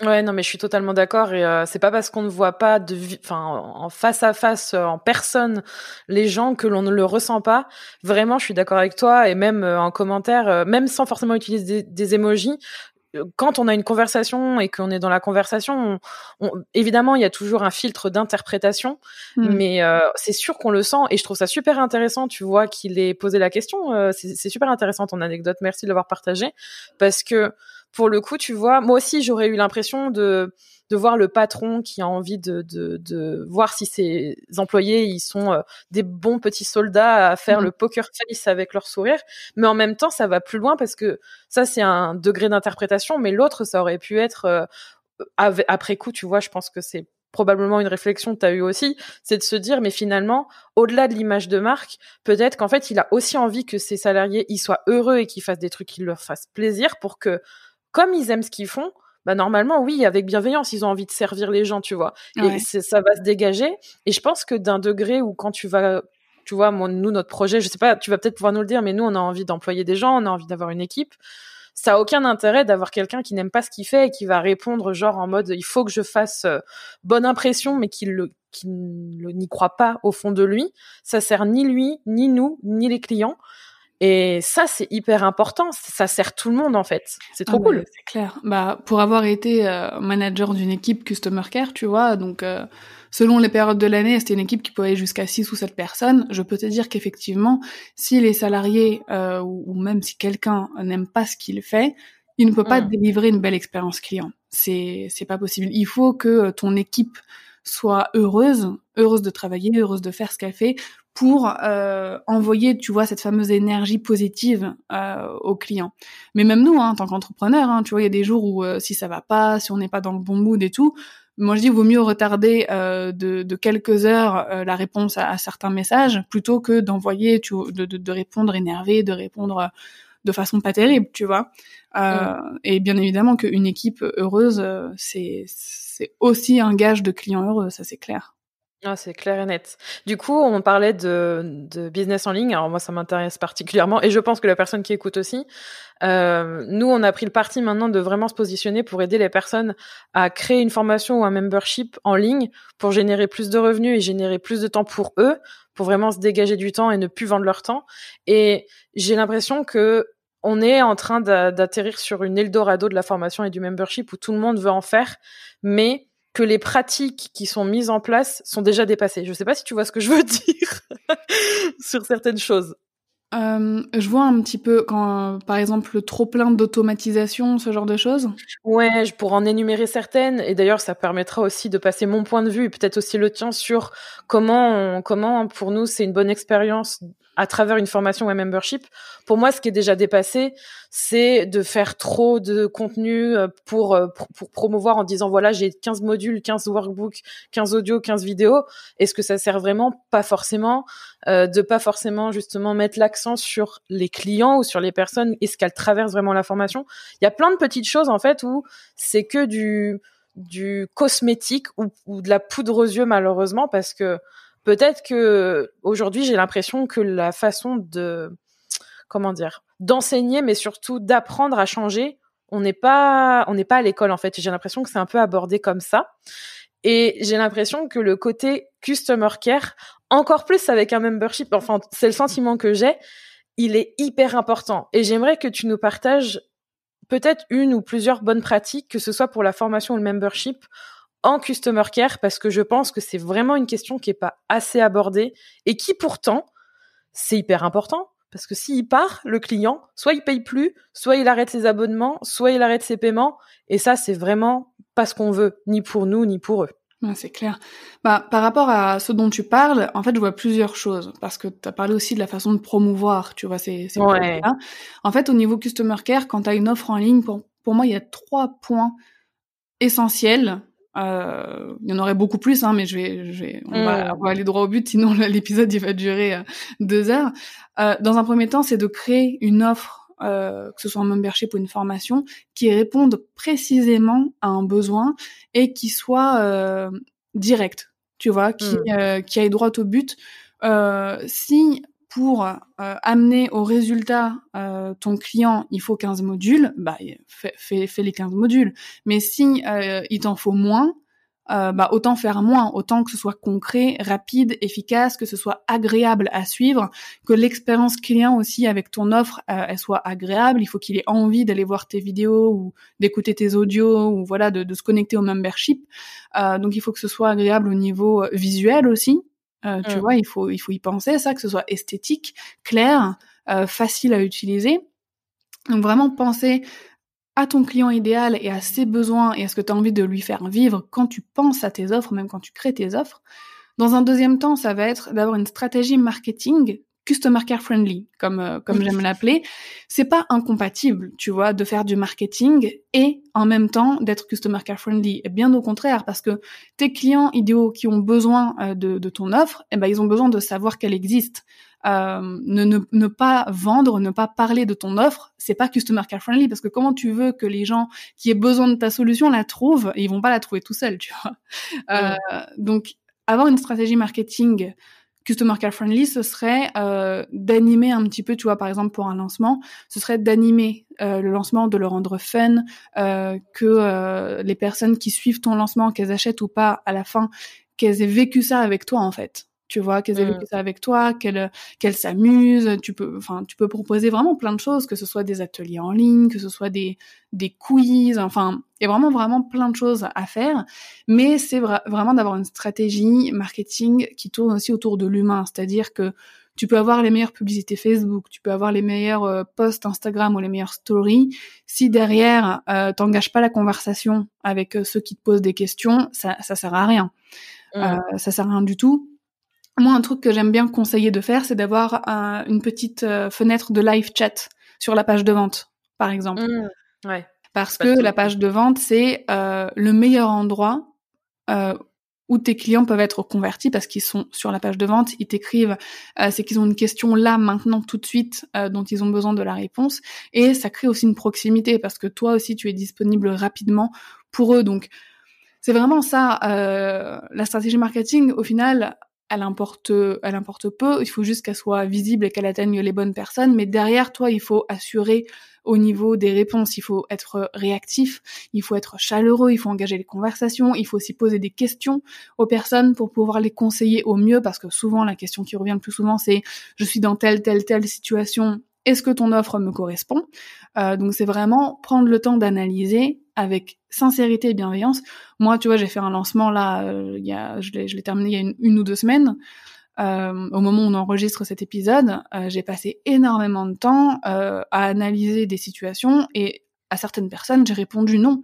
Ouais, non, mais je suis totalement d'accord. Et euh, c'est pas parce qu'on ne voit pas de, enfin, en face à face, euh, en personne, les gens que l'on ne le ressent pas. Vraiment, je suis d'accord avec toi. Et même euh, en commentaire, même sans forcément utiliser des, des emojis, quand on a une conversation et qu'on est dans la conversation, on, évidemment, il y a toujours un filtre d'interprétation, mmh. mais c'est sûr qu'on le sent et je trouve ça super intéressant. Tu vois qu'il ait posé la question, c'est super intéressant ton anecdote. Merci de l'avoir partagé parce que pour le coup, tu vois, moi aussi, j'aurais eu l'impression de, de voir le patron qui a envie de, de, de voir si ses employés, ils sont euh, des bons petits soldats à faire mmh. le poker face avec leur sourire. Mais en même temps, ça va plus loin parce que ça, c'est un degré d'interprétation, mais l'autre, ça aurait pu être euh, après coup, tu vois, je pense que c'est probablement une réflexion que tu as eu aussi, c'est de se dire, mais finalement, au-delà de l'image de marque, peut-être qu'en fait, il a aussi envie que ses salariés, ils soient heureux et qu'ils fassent des trucs qui leur fassent plaisir pour que comme ils aiment ce qu'ils font, bah normalement oui, avec bienveillance, ils ont envie de servir les gens, tu vois. Et ça va se dégager. Et je pense que d'un degré où quand tu vas tu vois, nous, notre projet, je sais pas, tu vas peut-être pouvoir nous le dire, mais nous, on a envie d'employer des gens, on a envie d'avoir une équipe. Ça a aucun intérêt d'avoir quelqu'un qui n'aime pas ce qu'il fait et qui va répondre genre en mode il faut que je fasse euh, bonne impression, mais qu'il le qui n'y croit pas au fond de lui. Ça sert ni lui, ni nous, ni les clients. Et ça, c'est hyper important. Ça sert tout le monde, en fait. C'est trop Ah bah, cool. c'est clair. Bah, pour avoir été euh, manager d'une équipe Customer Care, tu vois, donc euh, selon les périodes de l'année, c'était une équipe qui pouvait aller jusqu'à 6 ou 7 personnes. Je peux te dire qu'effectivement, si les salariés, euh, ou, ou même si quelqu'un n'aime pas ce qu'il fait, il ne peut pas Mm. délivrer une belle expérience client. C'est c'est pas possible. Il faut que ton équipe soit heureuse, heureuse de travailler, heureuse de faire ce qu'elle fait pour euh, envoyer, tu vois, cette fameuse énergie positive euh, aux clients. Mais même nous, hein, en tant qu'entrepreneurs, hein, tu vois, il y a des jours où euh, si ça va pas, si on n'est pas dans le bon mood et tout, moi je dis vaut mieux retarder euh, de, de quelques heures euh, la réponse à, à certains messages plutôt que d'envoyer, tu de, de, de répondre énervé, de répondre euh, de façon pas terrible, tu vois. Euh, Et bien évidemment qu'une équipe heureuse, c'est c'est aussi un gage de clients heureux, ça c'est clair. Ah, c'est clair et net. Du coup, on parlait de, de business en ligne. Alors moi, ça m'intéresse particulièrement, et je pense que la personne qui écoute aussi. Euh, nous, on a pris le parti maintenant de vraiment se positionner pour aider les personnes à créer une formation ou un membership en ligne pour générer plus de revenus et générer plus de temps pour eux, pour vraiment se dégager du temps et ne plus vendre leur temps. Et j'ai l'impression que on est en train d'a- d'atterrir sur une Eldorado de la formation et du membership où tout le monde veut en faire, mais que les pratiques qui sont mises en place sont déjà dépassées. Je sais pas si tu vois ce que je veux dire sur certaines choses. Euh, je vois un petit peu quand, euh, par exemple, le trop plein d'automatisation, ce genre de choses. Ouais, je pourrais en énumérer certaines, et d'ailleurs, ça permettra aussi de passer mon point de vue et peut-être aussi le tien sur comment, on- comment pour nous c'est une bonne expérience à travers une formation ou un membership. Pour moi, ce qui est déjà dépassé, c'est de faire trop de contenu euh, pour, euh, pour, pour promouvoir en disant voilà, j'ai 15 modules, 15 workbooks, 15 audios, 15 vidéos. Est-ce que ça sert vraiment? Pas forcément. Euh, de pas forcément justement mettre l'accent sur les clients ou sur les personnes. Est-ce qu'elles traversent vraiment la formation Il y a plein de petites choses en fait où c'est que du du cosmétique ou, ou de la poudre aux yeux malheureusement parce que peut-être que aujourd'hui j'ai l'impression que la façon de comment dire d'enseigner mais surtout d'apprendre à changer on n'est pas on n'est pas à l'école en fait. J'ai l'impression que c'est un peu abordé comme ça. Et j'ai l'impression que le côté customer care encore plus avec un membership enfin c'est le sentiment que j'ai il est hyper important. Et j'aimerais que tu nous partages peut-être une ou plusieurs bonnes pratiques que ce soit pour la formation ou le membership en customer care parce que je pense que c'est vraiment une question qui est pas assez abordée et qui pourtant c'est hyper important parce que s'il part le client soit il paye plus soit il arrête ses abonnements soit il arrête ses paiements et ça c'est vraiment pas ce qu'on veut ni pour nous ni pour eux Ouais, c'est clair. Bah, par rapport à ce dont tu parles, en fait, je vois plusieurs choses. Parce que tu as parlé aussi de la façon de promouvoir, tu vois, ces, ces Ouais. produits-là. En fait, au niveau Customer Care, quand tu as une offre en ligne, pour, pour moi, il y a trois points essentiels. Euh, il y en aurait beaucoup plus, hein, mais je vais, je vais, on, va, Mm. on va aller droit au but, sinon l'épisode il va durer euh, deux heures. Euh, dans un premier temps, c'est de créer une offre, que ce soit un membership ou une formation, qui réponde précisément à un besoin et qui soit direct, tu vois, qui, Mm. euh, qui aille droit au but. Si pour euh, amener au résultat euh, ton client, il faut 15 modules, bah fais, les 15 modules. Mais si euh, il t'en faut moins, bah autant faire moins, autant que ce soit concret, rapide, efficace, que ce soit agréable à suivre, que l'expérience client aussi avec ton offre, elle soit agréable. Il faut qu'il ait envie d'aller voir tes vidéos ou d'écouter tes audios ou voilà de, de se connecter au membership. Donc il faut que ce soit agréable au niveau visuel aussi. Euh, Tu Mm. vois, il faut il faut y penser ça, que ce soit esthétique, clair, euh, facile à utiliser. Donc vraiment penser à ton client idéal et à ses besoins et à ce que tu as envie de lui faire vivre quand tu penses à tes offres, même quand tu crées tes offres. Dans un deuxième temps, ça va être d'avoir une stratégie marketing customer care friendly, comme euh, comme j'aime l'appeler. C'est pas incompatible, tu vois, de faire du marketing et en même temps d'être customer care friendly. Et bien au contraire, parce que tes clients idéaux qui ont besoin euh, de, de ton offre, eh ben ils ont besoin de savoir qu'elle existe. Euh, ne, ne, ne pas vendre, ne pas parler de ton offre, c'est pas customer care friendly parce que comment tu veux que les gens qui aient besoin de ta solution la trouvent et ils vont pas la trouver tout seuls, tu vois. Euh, Donc avoir une stratégie marketing customer care friendly, ce serait euh, d'animer un petit peu, tu vois, par exemple pour un lancement, ce serait d'animer euh, le lancement, de le rendre fun, euh, que les personnes qui suivent ton lancement, qu'elles achètent ou pas, à la fin, qu'elles aient vécu ça avec toi en fait tu vois, qu'elles aient vécu ça avec toi, qu'elles qu'elles s'amusent. Tu peux, enfin, tu peux proposer vraiment plein de choses, que ce soit des ateliers en ligne, que ce soit des des quiz. Enfin, il y a vraiment vraiment plein de choses à faire. Mais c'est vraiment d'avoir une stratégie marketing qui tourne aussi autour de l'humain, c'est-à-dire que tu peux avoir les meilleures publicités Facebook, tu peux avoir les meilleurs euh, posts Instagram ou les meilleures stories. Si derrière, euh, t'engages pas la conversation avec euh, ceux qui te posent des questions, ça, ça sert à rien. Euh, ça sert à rien du tout. Moi, un truc que j'aime bien conseiller de faire, c'est d'avoir une petite fenêtre de live chat sur la page de vente, par exemple. Mmh. Ouais. Parce que la page de vente, c'est le meilleur endroit où tes clients peuvent être convertis parce qu'ils sont sur la page de vente, ils t'écrivent, euh, c'est qu'ils ont une question là, maintenant, tout de suite, euh, dont ils ont besoin de la réponse. Et ça crée aussi une proximité parce que toi aussi, tu es disponible rapidement pour eux. Donc, c'est vraiment ça, euh, la stratégie marketing, au final, elle importe, elle importe peu. Il faut juste qu'elle soit visible et qu'elle atteigne les bonnes personnes. Mais derrière toi, il faut assurer au niveau des réponses, il faut être réactif, il faut être chaleureux, il faut engager les conversations, il faut aussi poser des questions aux personnes pour pouvoir les conseiller au mieux. Parce que souvent la question qui revient le plus souvent c'est je suis dans telle telle telle situation, est-ce que ton offre me correspond? Euh, Donc c'est vraiment prendre le temps d'analyser avec sincérité et bienveillance. Moi, tu vois, j'ai fait un lancement là, euh, je l'ai terminé il y a une ou deux semaines. Euh, au moment où on enregistre cet épisode, j'ai passé énormément de temps à analyser des situations et à certaines personnes, j'ai répondu non,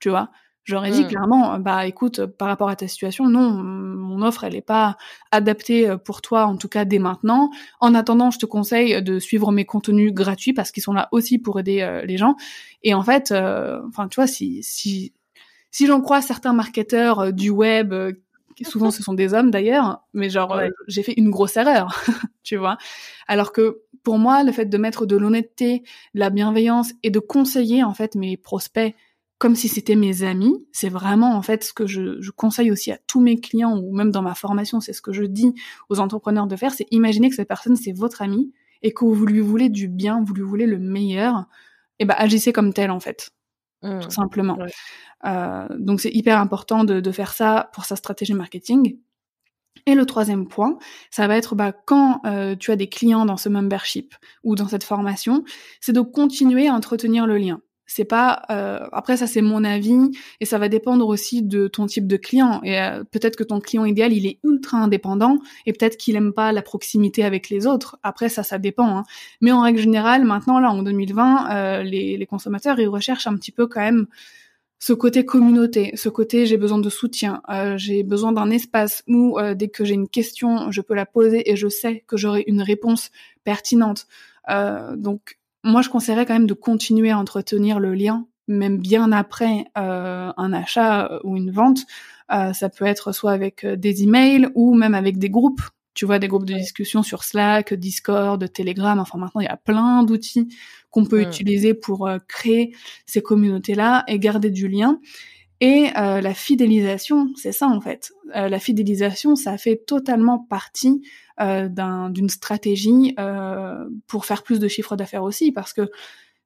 tu vois. J'aurais dit mmh. clairement, bah écoute, par rapport à ta situation, non, mon offre, elle n'est pas adaptée pour toi, en tout cas dès maintenant. En attendant, je te conseille de suivre mes contenus gratuits parce qu'ils sont là aussi pour aider les gens. Et en fait, enfin, tu vois, si si si j'en crois certains marketeurs du web souvent ce sont des hommes d'ailleurs, mais genre euh, j'ai fait une grosse erreur, tu vois. Alors que pour moi, le fait de mettre de l'honnêteté, de la bienveillance et de conseiller en fait mes prospects comme si c'était mes amis, c'est vraiment en fait ce que je, je, conseille aussi à tous mes clients ou même dans ma formation, c'est ce que je dis aux entrepreneurs de faire, c'est imaginer que cette personne c'est votre ami et que vous lui voulez du bien, vous lui voulez le meilleur, et ben agissez comme tel en fait, mmh. tout simplement. Euh, donc c'est hyper important de, de, faire ça pour sa stratégie marketing. Et le troisième point, ça va être bah, quand euh, tu as des clients dans ce membership ou dans cette formation, c'est de continuer à entretenir le lien. C'est pas euh, après ça c'est mon avis et ça va dépendre aussi de ton type de client et euh, peut-être que ton client idéal il est ultra indépendant et peut-être qu'il aime pas la proximité avec les autres. Après ça ça dépend. Hein. Mais en règle générale maintenant là en 2020 euh, les, les consommateurs ils recherchent un petit peu quand même ce côté communauté, ce côté j'ai besoin de soutien, euh, j'ai besoin d'un espace où euh, dès que j'ai une question, je peux la poser et je sais que j'aurai une réponse pertinente. Euh, donc moi, je conseillerais quand même de continuer à entretenir le lien, même bien après un achat ou une vente. ça peut être soit avec des emails ou même avec des groupes tu vois, des groupes de discussion sur Slack, Discord, Telegram. Enfin, maintenant, il y a plein d'outils qu'on peut mm. utiliser pour euh, créer ces communautés-là et garder du lien. Et euh, la fidélisation, c'est ça en fait. Euh, la fidélisation, ça fait totalement partie d'une stratégie pour faire plus de chiffres d'affaires aussi, parce que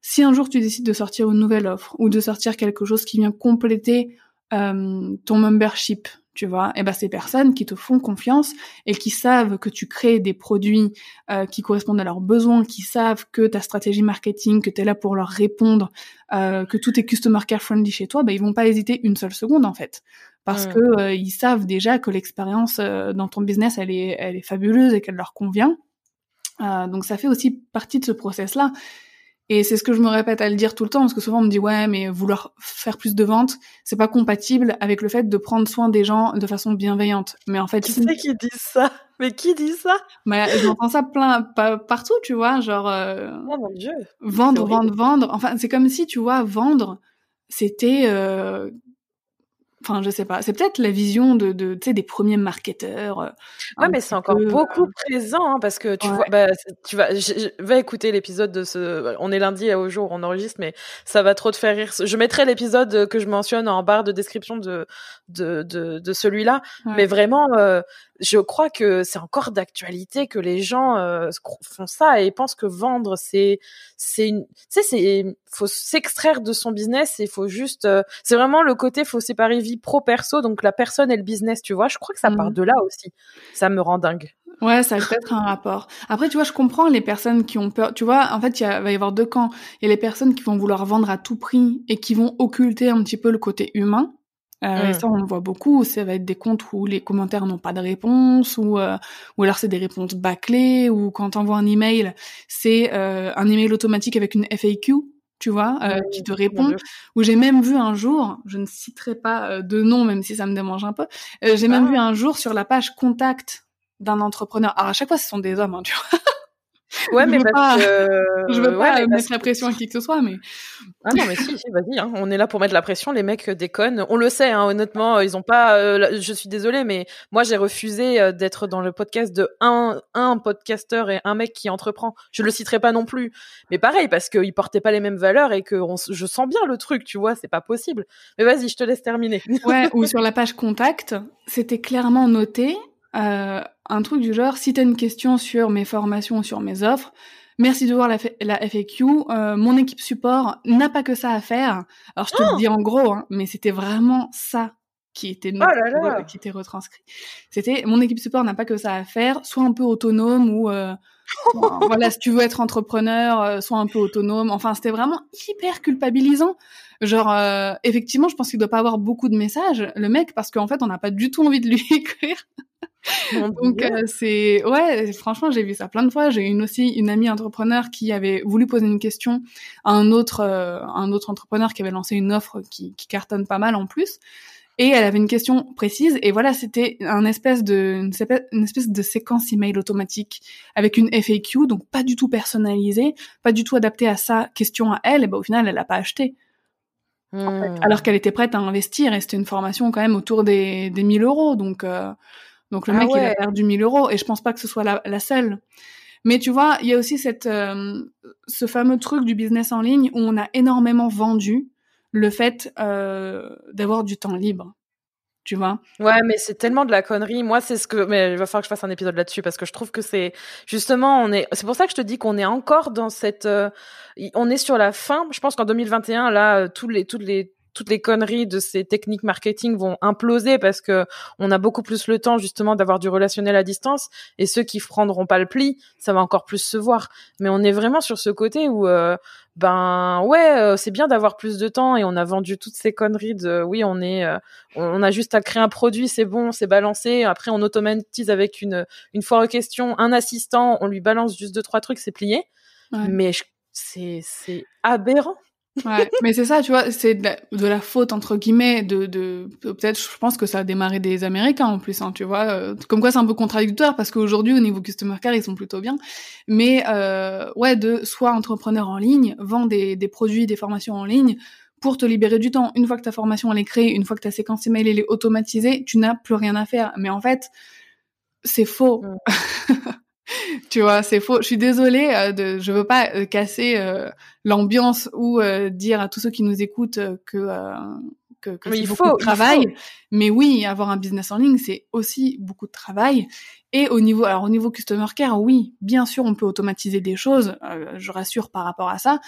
si un jour tu décides de sortir une nouvelle offre ou de sortir quelque chose qui vient compléter ton membership, tu vois, et ben ces personnes qui te font confiance et qui savent que tu crées des produits euh, qui correspondent à leurs besoins, qui savent que ta stratégie marketing, que tu es là pour leur répondre, euh, que tout est customer care friendly chez toi, ben ils vont pas hésiter une seule seconde en fait, parce que euh, ils savent déjà que l'expérience dans ton business elle est elle est fabuleuse et qu'elle leur convient. donc ça fait aussi partie de ce process là. Et c'est ce que je me répète à le dire tout le temps, parce que souvent on me dit ouais, mais vouloir faire plus de ventes, c'est pas compatible avec le fait de prendre soin des gens de façon bienveillante. Mais en fait, qui c'est qui dit ça? Mais qui dit ça? Mais j'entends ça plein partout, tu vois, genre. Euh, oh mon dieu. Vendre, vendre, vendre. Enfin, c'est comme si tu vois, vendre, c'était euh, Enfin, je sais pas. C'est peut-être la vision de, de tu sais, des premiers marketeurs. Euh, ouais, mais c'est encore beaucoup euh, présent hein, parce que tu vois, bah, tu vas, je, vais écouter l'épisode de ce. On est lundi au jour où on enregistre, mais ça va trop te faire rire. Je mettrai l'épisode que je mentionne en barre de description de de de, de celui-là. Mais vraiment, euh, je crois que c'est encore d'actualité que les gens euh, font ça et pensent que vendre c'est c'est une tu sais c'est faut s'extraire de son business et faut juste euh, c'est vraiment le côté faut séparer vie vie pro-perso, donc la personne et le business, tu vois. Je crois que ça part mmh. de là aussi. Ça me rend dingue. Ouais, ça peut être un rapport. Après, tu vois, je comprends les personnes qui ont peur. Tu vois, en fait, il va y avoir deux camps. Il y a les personnes qui vont vouloir vendre à tout prix et qui vont occulter un petit peu le côté humain. Euh, Ça, on le voit beaucoup. Ça va être des comptes où les commentaires n'ont pas de réponse, ou euh, ou alors c'est des réponses bâclées, ou quand on envoie un email, c'est euh, un email automatique avec une FAQ, tu vois, euh, qui te répond. Où j'ai même vu un jour, je ne citerai pas euh, de nom, même si ça me démange un peu. j'ai même ah. vu un jour sur la page contact d'un entrepreneur. Alors à chaque fois, ce sont des hommes, hein, tu vois. Ouais, mais parce que... je veux pas mettre la pression à qui que ce soit, mais. Ah non, mais si, si vas-y, hein. on est là pour mettre la pression. Les mecs déconnent. On le sait, hein, honnêtement, ils ont pas. Euh, je suis désolée, mais moi j'ai refusé euh, d'être dans le podcast de un un podcasteur et un mec qui entreprend. Je le citerai pas non plus, mais pareil parce qu'ils portaient pas les mêmes valeurs et que je sens bien le truc, tu vois, c'est pas possible. Mais vas-y, je te laisse terminer. ouais, ou sur la page contact, c'était clairement noté euh, un truc du genre, si tu as une question sur mes formations ou sur mes offres, merci de voir la, FAQ. Euh, mon équipe support n'a pas que ça à faire. Alors je te le oh dis en gros, hein, mais c'était vraiment ça qui était oh qui était retranscrit. C'était mon équipe support n'a pas que ça à faire, soit un peu autonome ou euh, voilà si tu veux être entrepreneur, euh, soit un peu autonome. Enfin c'était vraiment hyper culpabilisant. Genre euh, effectivement je pense qu'il doit pas avoir beaucoup de messages le mec parce qu'en fait on n'a pas du tout envie de lui écrire. Donc euh, c'est ouais, franchement j'ai vu ça plein de fois. J'ai une aussi une amie entrepreneur qui avait voulu poser une question à un autre euh, un autre entrepreneur qui avait lancé une offre qui, qui cartonne pas mal en plus. Et elle avait une question précise et voilà c'était un espèce de une espèce de séquence email automatique avec une FAQ donc pas du tout personnalisée, pas du tout adaptée à sa question à elle. Et ben au final elle l'a pas acheté. Hmm. alors qu'elle était prête à investir et c'était une formation quand même autour des, des 1000 euros donc euh, donc le ah mec, il a perdu 1000 euros et je pense pas que ce soit la, la seule. Mais tu vois, il y a aussi cette, euh, ce fameux truc du business en ligne où on a énormément vendu le fait euh, d'avoir du temps libre. Tu vois? Ouais, mais c'est tellement de la connerie. Moi, c'est ce que. Mais il va falloir que je fasse un épisode là-dessus parce que je trouve que c'est justement, on est. C'est pour ça que je te dis qu'on est encore dans cette. Euh, on est sur la fin. Je pense qu'en 2021, là, tous les, toutes les toutes les conneries de ces techniques marketing vont imploser parce que on a beaucoup plus le temps justement d'avoir du relationnel à distance et ceux qui prendront pas le pli, ça va encore plus se voir. Mais on est vraiment sur ce côté où euh, ben ouais, euh, c'est bien d'avoir plus de temps et on a vendu toutes ces conneries de oui, on est euh, on a juste à créer un produit, c'est bon, c'est balancé, après on automatise avec une une foire aux questions, un assistant, on lui balance juste deux trois trucs, c'est plié. Mais c'est c'est aberrant ouais, mais c'est ça, tu vois, c'est de, la faute entre guillemets de, de peut-être, je pense que ça a démarré des Américains en plus, hein, tu vois. Euh, comme quoi, c'est un peu contradictoire parce qu'aujourd'hui, au niveau customer care, ils sont plutôt bien. Mais euh, ouais, de soit entrepreneur en ligne, vend des, des produits, des formations en ligne pour te libérer du temps. Une fois que ta formation elle est créée, une fois que ta séquence email elle est automatisée, tu n'as plus rien à faire. Mais en fait, c'est faux. Mm. tu vois, c'est faux. Je suis désolée, euh, de, je veux pas euh, casser euh, l'ambiance ou dire à tous ceux qui nous écoutent que que, que c'est beaucoup de travail. Mais oui, avoir un business en ligne, c'est aussi beaucoup de travail. Et au niveau, alors au niveau customer care, oui, bien sûr, on peut automatiser des choses. je rassure par rapport à ça.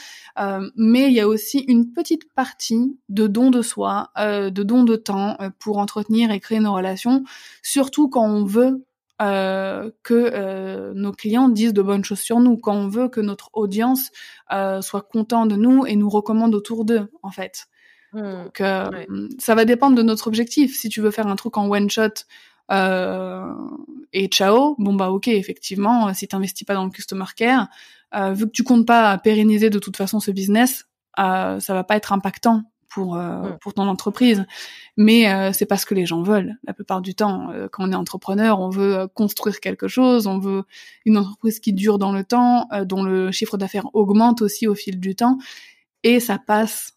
mais il y a aussi une petite partie de don de soi, de don de temps pour entretenir et créer nos relations, surtout quand on veut euh, que euh, nos clients disent de bonnes choses sur nous, quand on veut que notre audience euh, soit content de nous et nous recommande autour d'eux, en fait. Mmh. Donc, ça va dépendre de notre objectif. Si tu veux faire un truc en one shot et ciao, bon bah ok, effectivement, si t'investis pas dans le customer care, vu que tu comptes pas pérenniser de toute façon ce business, ça va pas être impactant pour euh, pour ton entreprise. Mais euh, c'est pas ce que les gens veulent. La plupart du temps euh, quand on est entrepreneur on veut construire quelque chose. On veut une entreprise qui dure dans le temps dont le chiffre d'affaires augmente aussi au fil du temps. Et ça passe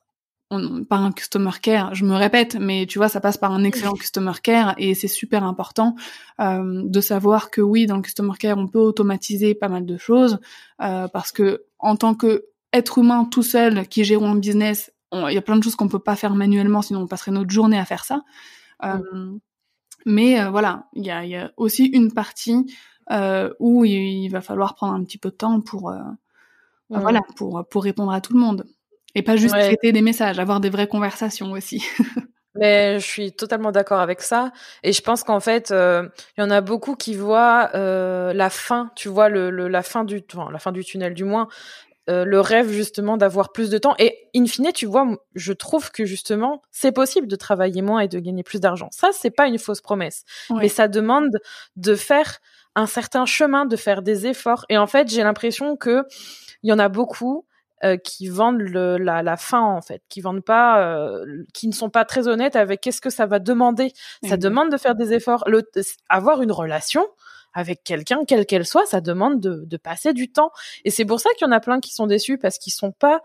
par un customer care, je me répète, mais tu vois, ça passe par un excellent customer care et c'est super important de savoir que oui, dans le customer care, on peut automatiser pas mal de choses parce que en tant que être humain tout seul qui gère un business il y a plein de choses qu'on peut pas faire manuellement, sinon on passerait notre journée à faire ça. Euh, mais euh, voilà, il y a, aussi une partie euh, où il, va falloir prendre un petit peu de temps pour voilà pour pour répondre à tout le monde et pas juste traiter des messages, avoir des vraies conversations aussi. Mais je suis totalement d'accord avec ça. Et je pense qu'en fait, euh, il y en a beaucoup qui voient euh, la fin, tu vois, le, la, fin du, enfin, la fin du tunnel du moins, euh, le rêve justement d'avoir plus de temps. Et in fine, tu vois, je trouve que justement, c'est possible de travailler moins et de gagner plus d'argent. Ça, c'est pas une fausse promesse. Mais ça demande de faire un certain chemin, de faire des efforts. Et en fait, j'ai l'impression que il y en a beaucoup euh, qui vendent le, la, la fin en fait, qui vendent pas, euh, qui ne sont pas très honnêtes avec qu'est-ce que ça va demander. Ça demande de faire des efforts. Le, avoir une relation avec quelqu'un, quelle qu'elle soit, ça demande de, de, passer du temps. Et c'est pour ça qu'il y en a plein qui sont déçus parce qu'ils sont pas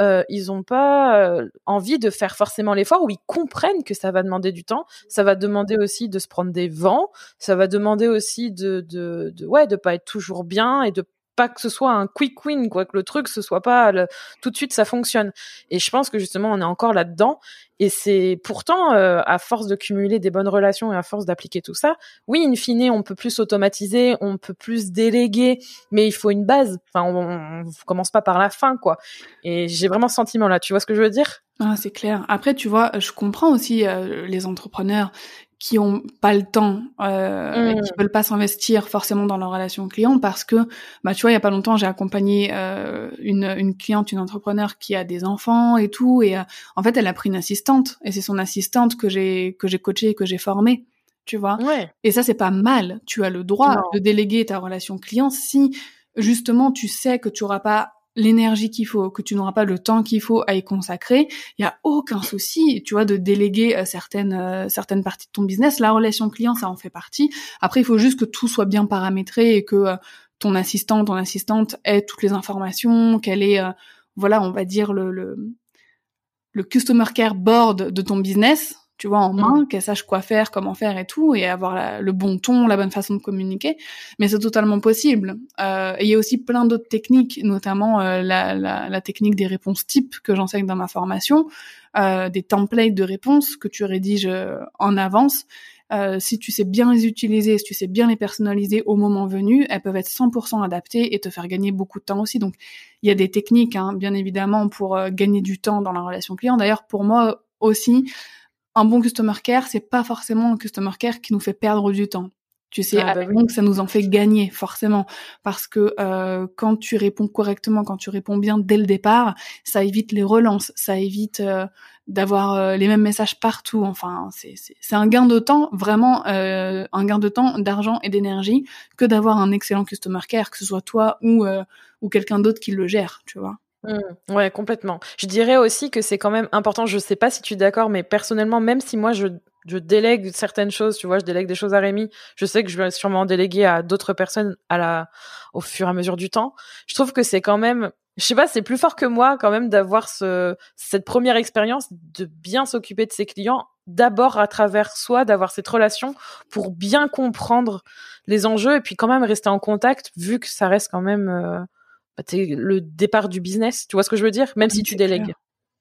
euh, ils ont pas euh, envie de faire forcément l'effort ou ils comprennent que ça va demander du temps. Ça va demander aussi de se prendre des vents. Ça va demander aussi de, de, de ouais, de pas être toujours bien et de pas que ce soit un quick win, quoi, que le truc ce soit pas tout de suite ça fonctionne. Et je pense que justement on est encore là-dedans. Et c'est pourtant euh, à force de cumuler des bonnes relations et à force d'appliquer tout ça, oui, in fine, on peut plus automatiser, on peut plus déléguer, mais il faut une base. Enfin, on, on commence pas par la fin, quoi. Et j'ai vraiment ce sentiment là. Tu vois ce que je veux dire? Ah, c'est clair. Après, tu vois, je comprends aussi euh, les entrepreneurs qui ont pas le temps, euh, mmh. qui veulent pas s'investir forcément dans leur relation client parce que, bah, tu vois, il y a pas longtemps, j'ai accompagné euh, une, une cliente, une entrepreneur qui a des enfants et tout, et euh, en fait, elle a pris une assistante, et c'est son assistante que j'ai que j'ai coachée et que j'ai formée, tu vois. Ouais. Et ça, c'est pas mal. Tu as le droit de déléguer ta relation client si justement tu sais que tu auras pas l'énergie qu'il faut, que tu n'auras pas le temps qu'il faut à y consacrer, il y a aucun souci, tu vois, de déléguer euh, certaines euh, certaines parties de ton business. La relation client, ça en fait partie. Après, il faut juste que tout soit bien paramétré et que euh, ton assistant, ton assistante ait toutes les informations, qu'elle ait, voilà, on va dire le, le le customer care board de ton business, tu vois, en main, mm. qu'elle sache quoi faire, comment faire et tout, et avoir le bon ton, la bonne façon de communiquer. Mais c'est totalement possible. Euh, et il y a aussi plein d'autres techniques, notamment euh, la, la, la, technique des réponses types que j'enseigne dans ma formation, euh, des templates de réponses que tu rédiges euh, en avance. Euh, si tu sais bien les utiliser, si tu sais bien les personnaliser au moment venu, elles peuvent être 100% adaptées et te faire gagner beaucoup de temps aussi. Donc, il y a des techniques, hein, bien évidemment, pour euh, gagner du temps dans la relation client. D'ailleurs, pour moi aussi, un bon customer care, c'est pas forcément un customer care qui nous fait perdre du temps. Tu sais, ah, bah donc ça nous en fait gagner forcément parce que euh, quand tu réponds correctement, quand tu réponds bien dès le départ, ça évite les relances, ça évite euh, d'avoir euh, les mêmes messages partout. Enfin, c'est c'est un gain de temps vraiment un gain de temps, d'argent et d'énergie que d'avoir un excellent customer care, que ce soit toi ou ou quelqu'un d'autre qui le gère, tu vois. Mmh. ouais, complètement. Je dirais aussi que c'est quand même important, je sais pas si tu es d'accord, mais personnellement, même si moi je, je délègue certaines choses, tu vois, je délègue des choses à Rémi, je sais que je vais sûrement déléguer à d'autres personnes à la, au fur et à mesure du temps. Je trouve que c'est quand même, je sais pas, c'est plus fort que moi quand même d'avoir ce, cette première expérience de bien s'occuper de ses clients d'abord à travers soi, d'avoir cette relation pour bien comprendre les enjeux et puis quand même rester en contact vu que ça reste quand même, euh, bah, le départ du business. Tu vois ce que je veux dire Même si tu délègues.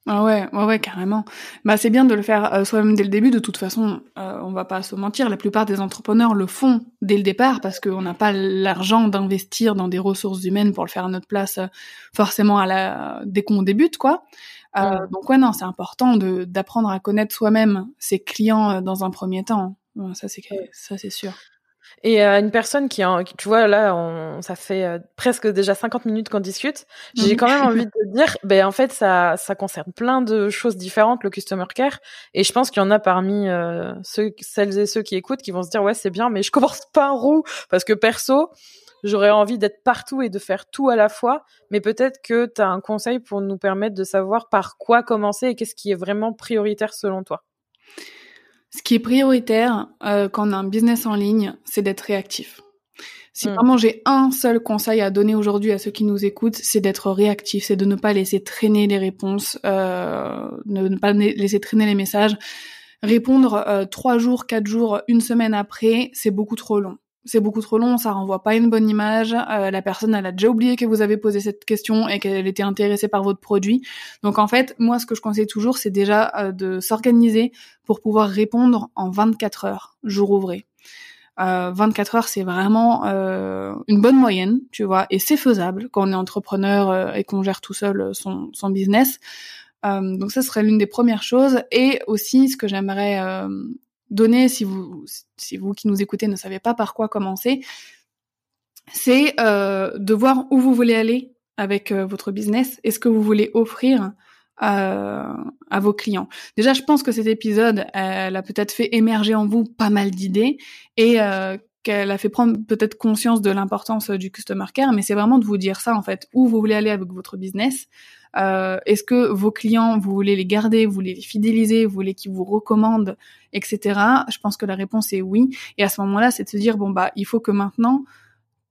Ah ouais, ouais, ouais, carrément. Bah c'est bien de le faire euh, soi-même dès le début. De toute façon, euh, on va pas se mentir, la plupart des entrepreneurs le font dès le départ parce qu'on n'a pas l'argent d'investir dans des ressources humaines pour le faire à notre place, euh, forcément à la dès qu'on débute, quoi. Euh, Donc ouais, non, c'est important de d'apprendre à connaître soi-même ses clients dans un premier temps. ça c'est ça c'est sûr. Et euh, une personne qui, tu vois, là, on, ça fait euh, presque déjà 50 minutes qu'on discute. J'ai quand même envie de dire, ben en fait, ça, ça concerne plein de choses différentes le customer care. Et je pense qu'il y en a parmi euh, ceux, celles et ceux qui écoutent qui vont se dire, ouais, c'est bien, mais je commence pas en roue parce que perso, j'aurais envie d'être partout et de faire tout à la fois. Mais peut-être que tu as un conseil pour nous permettre de savoir par quoi commencer et qu'est-ce qui est vraiment prioritaire selon toi. Ce qui est prioritaire euh, quand on a un business en ligne, c'est d'être réactif. Si hmm. vraiment j'ai un seul conseil à donner aujourd'hui à ceux qui nous écoutent, c'est d'être réactif, c'est de ne pas laisser traîner les réponses, euh, de ne pas laisser traîner les messages. Répondre euh, trois jours, quatre jours, une semaine après, c'est beaucoup trop long c'est beaucoup trop long, ça renvoie pas une bonne image. Euh, la personne, elle a déjà oublié que vous avez posé cette question et qu'elle était intéressée par votre produit. Donc en fait, moi, ce que je conseille toujours, c'est déjà euh, de s'organiser pour pouvoir répondre en 24 heures, jour ouvré. Euh, 24 heures, c'est vraiment euh, une bonne moyenne, tu vois, et c'est faisable quand on est entrepreneur et qu'on gère tout seul son, son business. Euh, donc ça serait l'une des premières choses. Et aussi, ce que j'aimerais euh, donner, si vous, si qui nous écoutez ne savez pas par quoi commencer, c'est euh, de voir où vous voulez aller avec votre business et ce que vous voulez offrir à vos clients. Déjà, je pense que cet épisode, elle a peut-être fait émerger en vous pas mal d'idées et qu'elle a fait prendre peut-être conscience de l'importance du customer care, mais c'est vraiment de vous dire ça en fait, où vous voulez aller avec votre business, euh, Est-ce que vos clients, vous voulez les garder, vous voulez les fidéliser, vous voulez qu'ils vous recommandent, etc. Je pense que la réponse est oui. Et à ce moment-là, c'est de se dire bon bah il faut que maintenant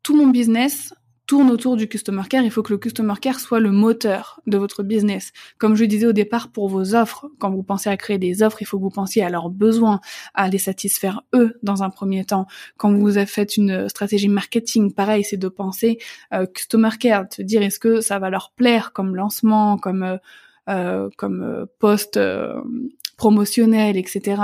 tout mon business tourne autour du customer care. Il faut que le customer care soit le moteur de votre business. Comme je disais au départ pour vos offres, quand vous pensez à créer des offres, il faut que vous pensiez à leurs besoins, à les satisfaire eux dans un premier temps. Quand vous avez fait une stratégie marketing, pareil, c'est de penser euh, customer care, de se dire est-ce que ça va leur plaire comme lancement, comme euh, euh comme euh, post promotionnel, etc.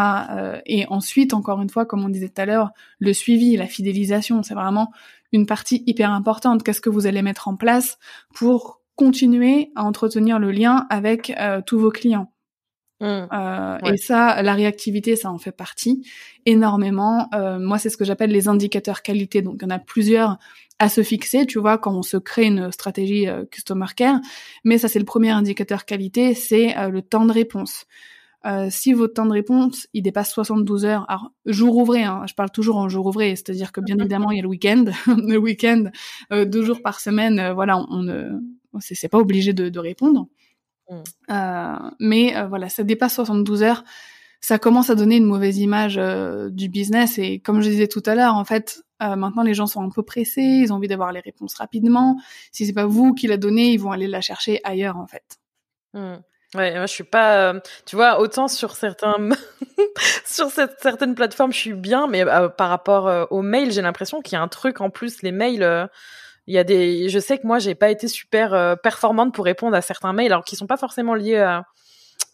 et ensuite, encore une fois, comme on disait tout à l'heure, le suivi, la fidélisation, c'est vraiment une partie hyper importante. Qu'est-ce que vous allez mettre en place pour continuer à entretenir le lien avec euh, tous vos clients? Mmh. euh, Et ça, la réactivité, ça en fait partie énormément. Euh, moi, c'est ce que j'appelle les indicateurs qualité. Donc, il y en a plusieurs à se fixer, tu vois, quand on se crée une stratégie customer care. Mais ça, c'est le premier indicateur qualité, c'est le temps de réponse. Euh, si votre temps de réponse il dépasse 72 heures, alors jour ouvré, hein, je parle toujours en jour ouvré, c'est-à-dire que bien évidemment il y a le week-end, le week-end euh, deux jours par semaine, euh, voilà, on ne, c'est pas obligé de, de répondre. Mm. mais voilà, ça dépasse 72 heures, ça commence à donner une mauvaise image du business et comme je disais tout à l'heure, en fait, maintenant les gens sont un peu pressés, ils ont envie d'avoir les réponses rapidement. Si c'est pas vous qui la donnez, ils vont aller la chercher ailleurs en fait. Mm. Ouais, moi je suis pas, euh, tu vois, autant sur certains, sur certaines plateformes je suis bien, mais euh, par rapport euh, aux mails, j'ai l'impression qu'il y a un truc en plus. Les mails, il y a des, je sais que moi j'ai pas été super performante pour répondre à certains mails, alors qu'ils sont pas forcément liés à,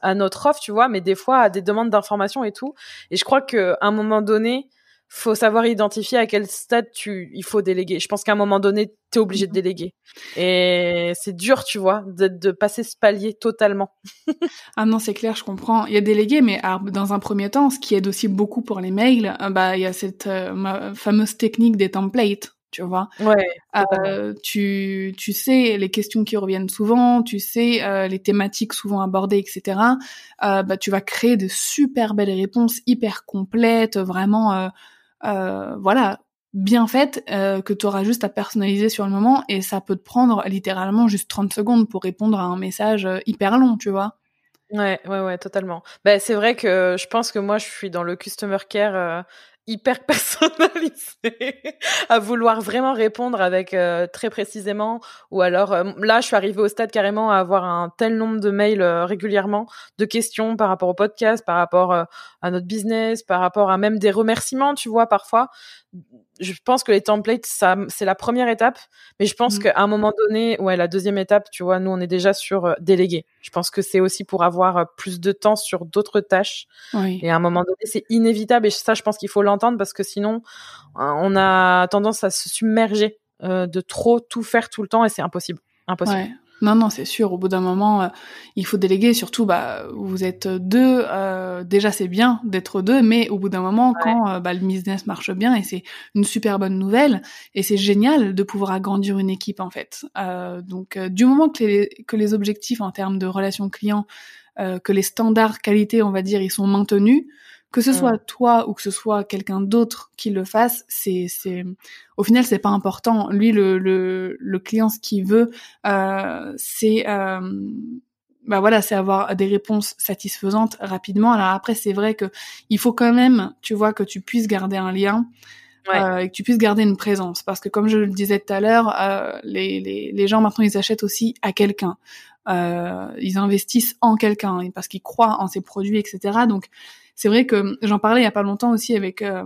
à notre offre, tu vois, mais des fois à des demandes d'informations et tout. Et je crois que à un moment donné, faut savoir identifier à quel stade tu il faut déléguer. Je pense qu'à un moment donné, tu es obligé de mhm. déléguer. Et c'est dur, tu vois, de, de passer ce palier totalement. ah non, c'est clair, je comprends. Il y a délégué, mais dans un premier temps, ce qui aide aussi beaucoup pour les mails, euh, bah il y a cette euh, fameuse technique des templates. Tu vois, ouais, euh, tu, tu sais les questions qui reviennent souvent, tu sais euh, les thématiques souvent abordées, etc. Euh, bah tu vas créer de super belles réponses hyper complètes, vraiment voilà, bien faite euh, que tu auras juste à personnaliser sur le moment et ça peut te prendre littéralement juste 30 secondes pour répondre à un message euh, hyper long, tu vois. Ouais, ouais, ouais, totalement. Ben, c'est vrai que je pense que moi, je suis dans le customer care hyper personnalisé, à vouloir vraiment répondre avec euh, très précisément, ou alors euh, là, je suis arrivée au stade carrément à avoir un tel nombre de mails euh, régulièrement, de questions par rapport au podcast, par rapport à notre business, par rapport à même des remerciements, tu vois, parfois je pense que les templates, ça, c'est la première étape, mais je pense mmh. qu'à un moment donné, ouais, la deuxième étape, tu vois, nous, on est déjà sur euh, déléguer. Je pense que c'est aussi pour avoir euh, plus de temps sur d'autres tâches. Et à un moment donné, c'est inévitable. Et ça, je pense qu'il faut l'entendre parce que sinon, euh, on a tendance à se submerger de trop tout faire tout le temps et c'est impossible. Impossible. Non, non, c'est sûr. Au bout d'un moment, euh, il faut déléguer. Surtout, bah, vous êtes deux. Euh, déjà, c'est bien d'être deux, mais au bout d'un moment, quand euh, bah, le business marche bien, et c'est une super bonne nouvelle, et c'est génial de pouvoir agrandir une équipe en fait. donc, du moment que les, que les objectifs en termes de relations clients, que les standards qualité, on va dire, ils sont maintenus, que ce soit toi ou que ce soit quelqu'un d'autre qui le fasse, c'est, c'est, au final, c'est pas important. Lui, le, le, le client, ce qu'il veut, euh, c'est, euh, bah voilà, c'est avoir des réponses satisfaisantes rapidement. Alors après, c'est vrai que il faut quand même, tu vois, que tu puisses garder un lien. Euh, et que tu puisses garder une présence parce que comme je le disais tout à l'heure euh, les, les, les gens maintenant ils achètent aussi à quelqu'un euh, ils investissent en quelqu'un parce qu'ils croient en ses produits etc donc c'est vrai que j'en parlais il y a pas longtemps aussi avec euh,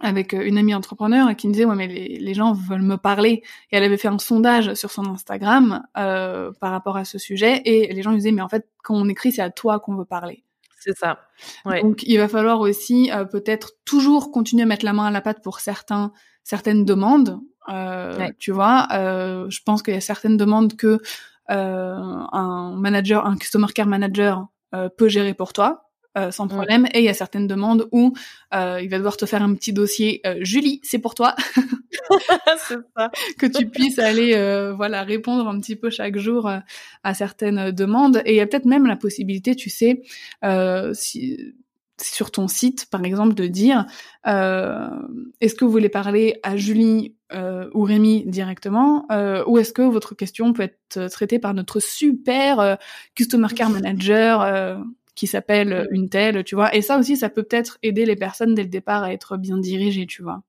avec euh, une amie entrepreneur qui me disait ouais mais les, les, gens veulent me parler. Et elle avait fait un sondage sur son Instagram euh, par rapport à ce sujet. Et les gens lui disaient mais en fait quand on écrit c'est à toi qu'on veut parler. C'est ça. Ouais. donc il va falloir aussi euh, peut-être toujours continuer à mettre la main à la pâte pour certains certaines demandes. Euh, tu vois je pense qu'il y a certaines demandes que un manager, un customer care manager peut gérer pour toi. Sans problème. Et il y a certaines demandes où il va devoir te faire un petit dossier. Julie, c'est pour toi. c'est ça. que tu puisses aller, voilà, répondre un petit peu chaque jour à certaines demandes. Et il y a peut-être même la possibilité, tu sais, si sur ton site, par exemple, de dire euh, est-ce que vous voulez parler à Julie euh, ou Rémi directement, euh, ou est-ce que votre question peut être traitée par notre super euh, customer care manager euh, qui s'appelle une telle, tu vois. Et ça aussi, ça peut peut-être aider les personnes dès le départ à être bien dirigées, tu vois.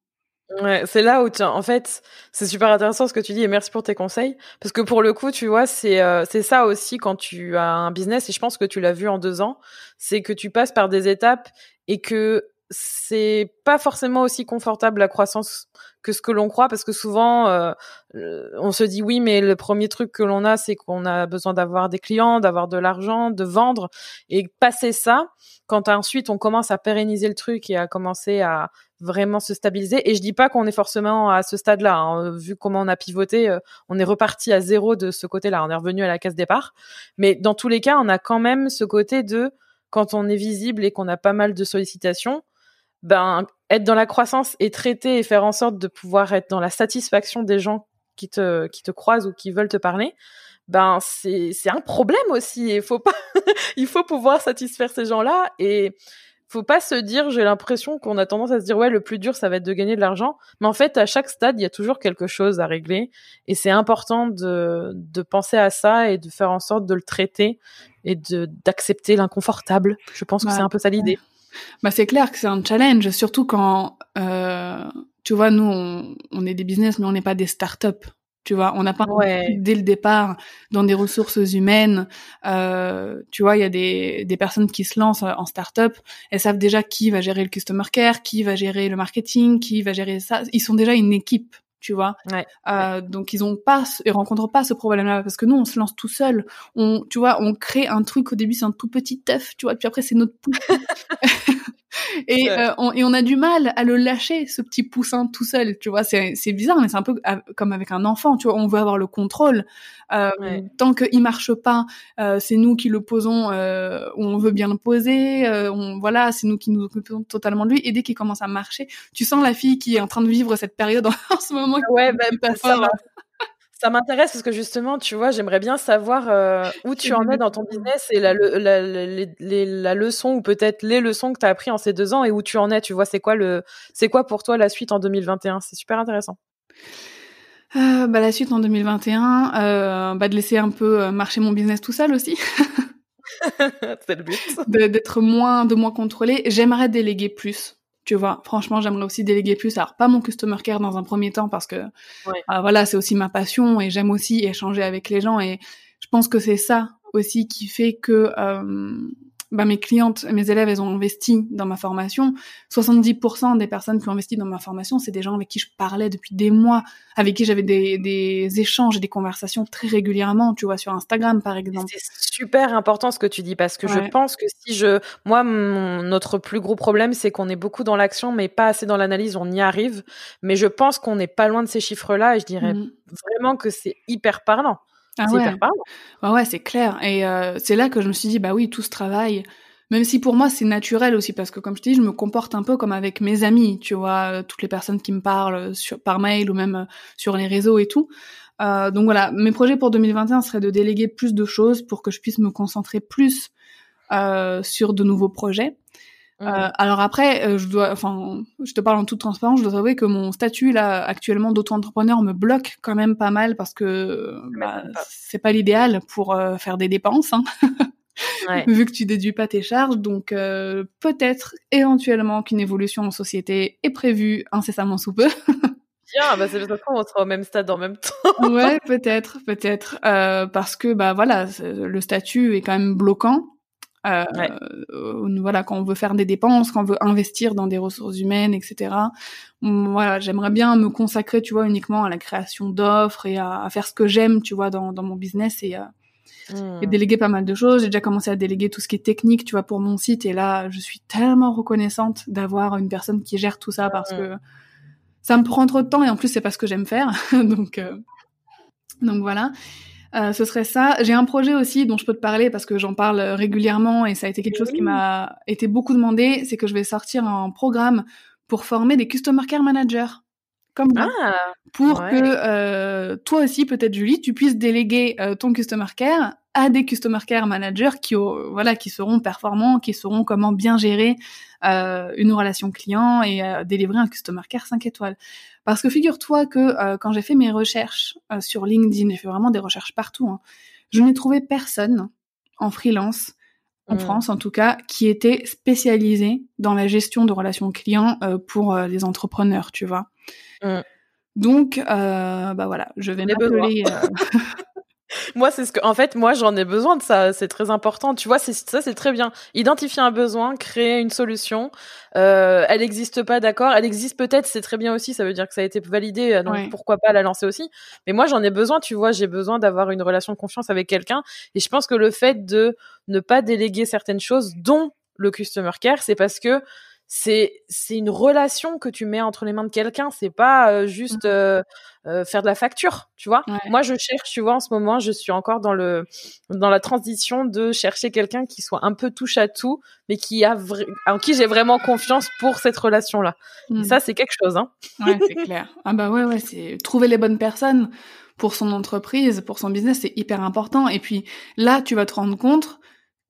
Ouais, c'est là où, en fait, c'est super intéressant ce que tu dis et merci pour tes conseils. Parce que pour le coup, tu vois, c'est euh, c'est ça aussi quand tu as un business, et je pense que tu l'as vu en deux ans, c'est que tu passes par des étapes et que c'est pas forcément aussi confortable la croissance que ce que l'on croit parce que souvent euh, on se dit oui mais le premier truc que l'on a c'est qu'on a besoin d'avoir des clients, d'avoir de l'argent, de vendre et passer ça quand ensuite on commence à pérenniser le truc et à commencer à vraiment se stabiliser et je dis pas qu'on est forcément à ce stade-là hein. vu comment on a pivoté euh, on est reparti à zéro de ce côté-là on est revenu à la case départ mais dans tous les cas on a quand même ce côté de quand on est visible et qu'on a pas mal de sollicitations ben être dans la croissance et traiter et faire en sorte de pouvoir être dans la satisfaction des gens qui te qui te croisent ou qui veulent te parler ben c'est c'est un problème aussi. Il faut pas il faut pouvoir satisfaire ces gens-là. Et faut pas se dire j'ai l'impression qu'on a tendance à se dire ouais le plus dur ça va être de gagner de l'argent. Mais en fait à chaque stade il y a toujours quelque chose à régler. Et c'est important de de penser à ça et de faire en sorte de le traiter et de d'accepter l'inconfortable. Je pense que c'est un peu ça l'idée bah, c'est clair que c'est un challenge, surtout quand, euh, tu vois, nous, on, on, est des business, mais on n'est pas des startups. Tu vois, on n'a pas dès le départ dans des ressources humaines. Euh, tu vois, il y a des, des personnes qui se lancent en startup. Elles savent déjà qui va gérer le customer care, qui va gérer le marketing, qui va gérer ça. Ils sont déjà une équipe tu vois. Euh, donc ils ont pas, ils rencontrent pas ce problème-là parce que nous on se lance tout seul. On, tu vois, on crée un truc au début c'est un tout petit œuf, tu vois, puis après c'est notre et, euh, on, et on a du mal à le lâcher, ce petit poussin tout seul, tu vois. C'est, bizarre, mais c'est un peu comme avec un enfant, tu vois. On veut avoir le contrôle. Euh, Tant qu'il marche pas, euh, c'est nous qui le posons, euh, on veut bien le poser. Euh, on, voilà, c'est nous qui nous occupons totalement de lui. Et dès qu'il commence à marcher, tu sens la fille qui est en train de vivre cette période en, ce moment. Ouais, ben, ça, ça m'intéresse parce que justement, tu vois, j'aimerais bien savoir euh, où tu en es dans ton business et la, la, la leçon ou peut-être les leçons que tu as appris en ces deux ans et où tu en es. Tu vois, c'est quoi le, c'est quoi pour toi la suite en 2021 C'est super intéressant. Euh, bah, la suite en 2021, euh, bah, de laisser un peu euh, marcher mon business tout seul aussi. c'est le but. D'être moins, de moins contrôlé. J'aimerais déléguer plus. Tu vois, franchement, j'aimerais aussi déléguer plus. Alors, pas mon customer care dans un premier temps parce que, euh, voilà, c'est aussi ma passion et j'aime aussi échanger avec les gens. Et je pense que c'est ça aussi qui fait que euh, bah, mes clientes, mes élèves, elles ont investi dans ma formation. 70% des personnes qui ont investi dans ma formation, c'est des gens avec qui je parlais depuis des mois, avec qui j'avais des, des échanges et des conversations très régulièrement, tu vois, sur Instagram, par exemple. C'est super important ce que tu dis, parce que je pense que si je... Moi, mon, notre plus gros problème, c'est qu'on est beaucoup dans l'action, mais pas assez dans l'analyse, on y arrive. Mais je pense qu'on n'est pas loin de ces chiffres-là, et je dirais mmh. vraiment que c'est hyper parlant. Ah ouais. Bah ouais, c'est clair. Et euh, c'est là que je me suis dit, bah oui, tout ce travail, même si pour moi c'est naturel aussi, parce que comme je te dis, je me comporte un peu comme avec mes amis, tu vois, euh, toutes les personnes qui me parlent sur, par mail ou même euh, sur les réseaux et tout. Euh, donc voilà, mes projets pour 2021 seraient de déléguer plus de choses pour que je puisse me concentrer plus euh, sur de nouveaux projets. Euh, mmh. alors après, euh, je dois, enfin, je te parle en toute transparence, je dois avouer que mon statut là actuellement d'auto-entrepreneur me bloque quand même pas mal parce que bah, c'est pas l'idéal pour euh, faire des dépenses, hein. ouais. vu que tu déduis pas tes charges. Donc peut-être éventuellement qu'une évolution en société est prévue incessamment sous peu. Tiens, bah c'est qu'on sera au même stade en même temps. ouais, peut-être, peut-être, parce que bah voilà, le statut est quand même bloquant. Euh, voilà, quand on veut faire des dépenses, quand on veut investir dans des ressources humaines, etc. Voilà, j'aimerais bien me consacrer, tu vois, uniquement à la création d'offres et à, faire ce que j'aime, tu vois, dans, dans mon business et, mmh. et déléguer pas mal de choses. J'ai déjà commencé à déléguer tout ce qui est technique, tu vois, pour mon site. Et là, je suis tellement reconnaissante d'avoir une personne qui gère tout ça parce mmh. que ça me prend trop de temps et en plus c'est pas ce que j'aime faire. donc, euh, donc voilà. Euh, ce serait ça. J'ai un projet aussi dont je peux te parler parce que j'en parle régulièrement et ça a été quelque chose qui m'a été beaucoup demandé. C'est que je vais sortir un programme pour former des customer care managers comme moi, ah, pour que euh, toi aussi, peut-être Julie, tu puisses déléguer euh, ton customer care à des customer care managers qui, voilà, qui seront performants, qui sauront comment bien gérer euh, une relation client et délivrer un customer care 5 étoiles. Parce que figure-toi que quand j'ai fait mes recherches sur LinkedIn, j'ai fait vraiment des recherches partout, hein, je n'ai trouvé personne en freelance en mm. France en tout cas, qui était spécialisé dans la gestion de relations clients pour les entrepreneurs, tu vois. Mm. Donc, euh, bah voilà, je vais m'appeler. Euh, moi, c'est ce que, en fait, moi, j'en ai besoin de ça. C'est très important. Tu vois, c'est ça, c'est très bien. Identifier un besoin, créer une solution. Euh, elle n'existe pas, d'accord. Elle existe peut-être, c'est très bien aussi. Ça veut dire que ça a été validé, euh, donc pourquoi pas la lancer aussi. Mais moi, j'en ai besoin. Tu vois, j'ai besoin d'avoir une relation de confiance avec quelqu'un. Et je pense que le fait de ne pas déléguer certaines choses, dont le customer care, c'est parce que c'est c'est une relation que tu mets entre les mains de quelqu'un c'est pas euh, juste mmh. euh, euh, faire de la facture tu vois. Moi je cherche tu vois en ce moment je suis encore dans le dans la transition de chercher quelqu'un qui soit un peu touche à tout mais qui a en qui j'ai vraiment confiance pour cette relation là mmh. ça c'est quelque chose hein. Ouais c'est clair. Ah bah ouais ouais c'est trouver les bonnes personnes pour son entreprise pour son business c'est hyper important. Et puis là tu vas te rendre compte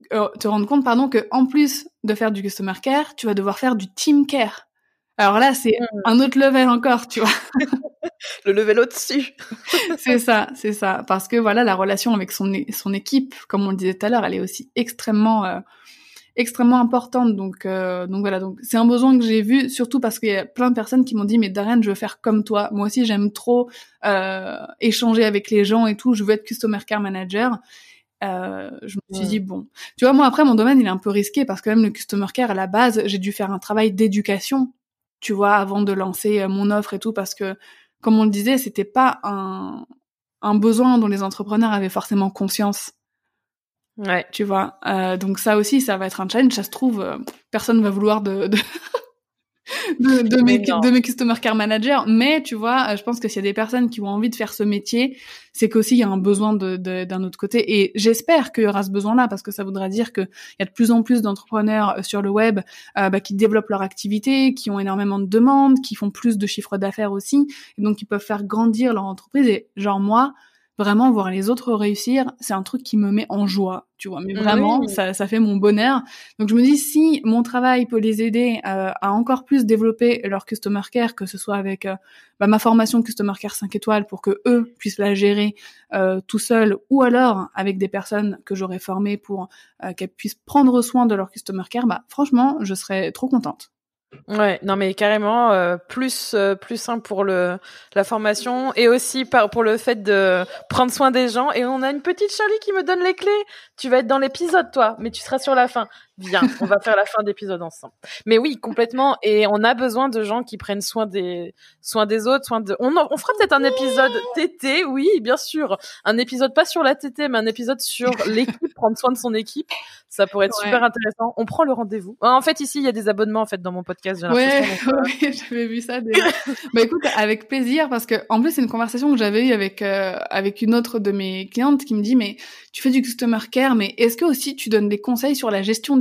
te rendre compte, pardon, que en plus de faire du customer care, tu vas devoir faire du team care. Alors là, c'est mmh. un autre level encore, tu vois. le level au-dessus. c'est ça, c'est ça. Parce que voilà, la relation avec son, son équipe, comme on le disait tout à l'heure, elle est aussi extrêmement, euh, extrêmement importante. Donc, euh, donc voilà. Donc, c'est un besoin que j'ai vu, surtout parce qu'il y a plein de personnes qui m'ont dit, mais Darren, je veux faire comme toi. Moi aussi, j'aime trop échanger avec les gens et tout. Je veux être customer care manager. Euh, je me suis dit bon, tu vois moi après mon domaine il est un peu risqué parce que même le customer care à la base j'ai dû faire un travail d'éducation, tu vois, avant de lancer euh, mon offre et tout parce que comme on le disait c'était pas un un besoin dont les entrepreneurs avaient forcément conscience. Ouais. Tu vois, euh, donc ça aussi ça va être un challenge. Ça se trouve euh, personne va vouloir de, de de, de, mes, de mes customer care managers. Mais tu vois, je pense que s'il y a des personnes qui ont envie de faire ce métier, c'est qu'aussi il y a un besoin d'un de, d'un autre côté. Et j'espère qu'il y aura ce besoin-là parce que ça voudra dire qu'il y a de plus en plus d'entrepreneurs euh, sur le web euh, bah, qui développent leur activité, qui ont énormément de demandes, qui font plus de chiffres d'affaires aussi, et donc qui peuvent faire grandir leur entreprise. Et genre moi, vraiment voir les autres réussir, c'est un truc qui me met en joie, tu vois. Mais vraiment, ça, ça fait mon bonheur. Donc je me dis si mon travail peut les aider euh, à encore plus développer leur customer care, que ce soit avec euh, bah, ma formation customer care 5 étoiles pour que eux puissent la gérer euh, tout seuls, ou alors avec des personnes que j'aurais formées pour qu'elles puissent prendre soin de leur customer care, bah franchement, je serais trop contente. Ouais, non mais carrément euh, plus euh, plus simple pour le la formation et aussi par, pour le fait de prendre soin des gens et on a une petite Charlie qui me donne les clés. Tu vas être dans l'épisode toi, mais tu seras sur la fin. Viens, on va faire la fin d'épisode ensemble. Mais oui, complètement. Et on a besoin de gens qui prennent soin des, soin des autres, soin de. On, on fera peut-être un épisode TT, oui, bien sûr. Un épisode pas sur la TT, mais un épisode sur l'équipe, prendre soin de son équipe. Ça pourrait être super intéressant. On prend le rendez-vous. En fait, ici, il y a des abonnements en fait dans mon podcast. Ouais, ouais j'avais vu ça. Déjà. bah écoute, avec plaisir, parce que en plus, c'est une conversation que j'avais eue avec euh, avec une autre de mes clientes qui me dit, mais tu fais du customer care, mais est-ce que aussi tu donnes des conseils sur la gestion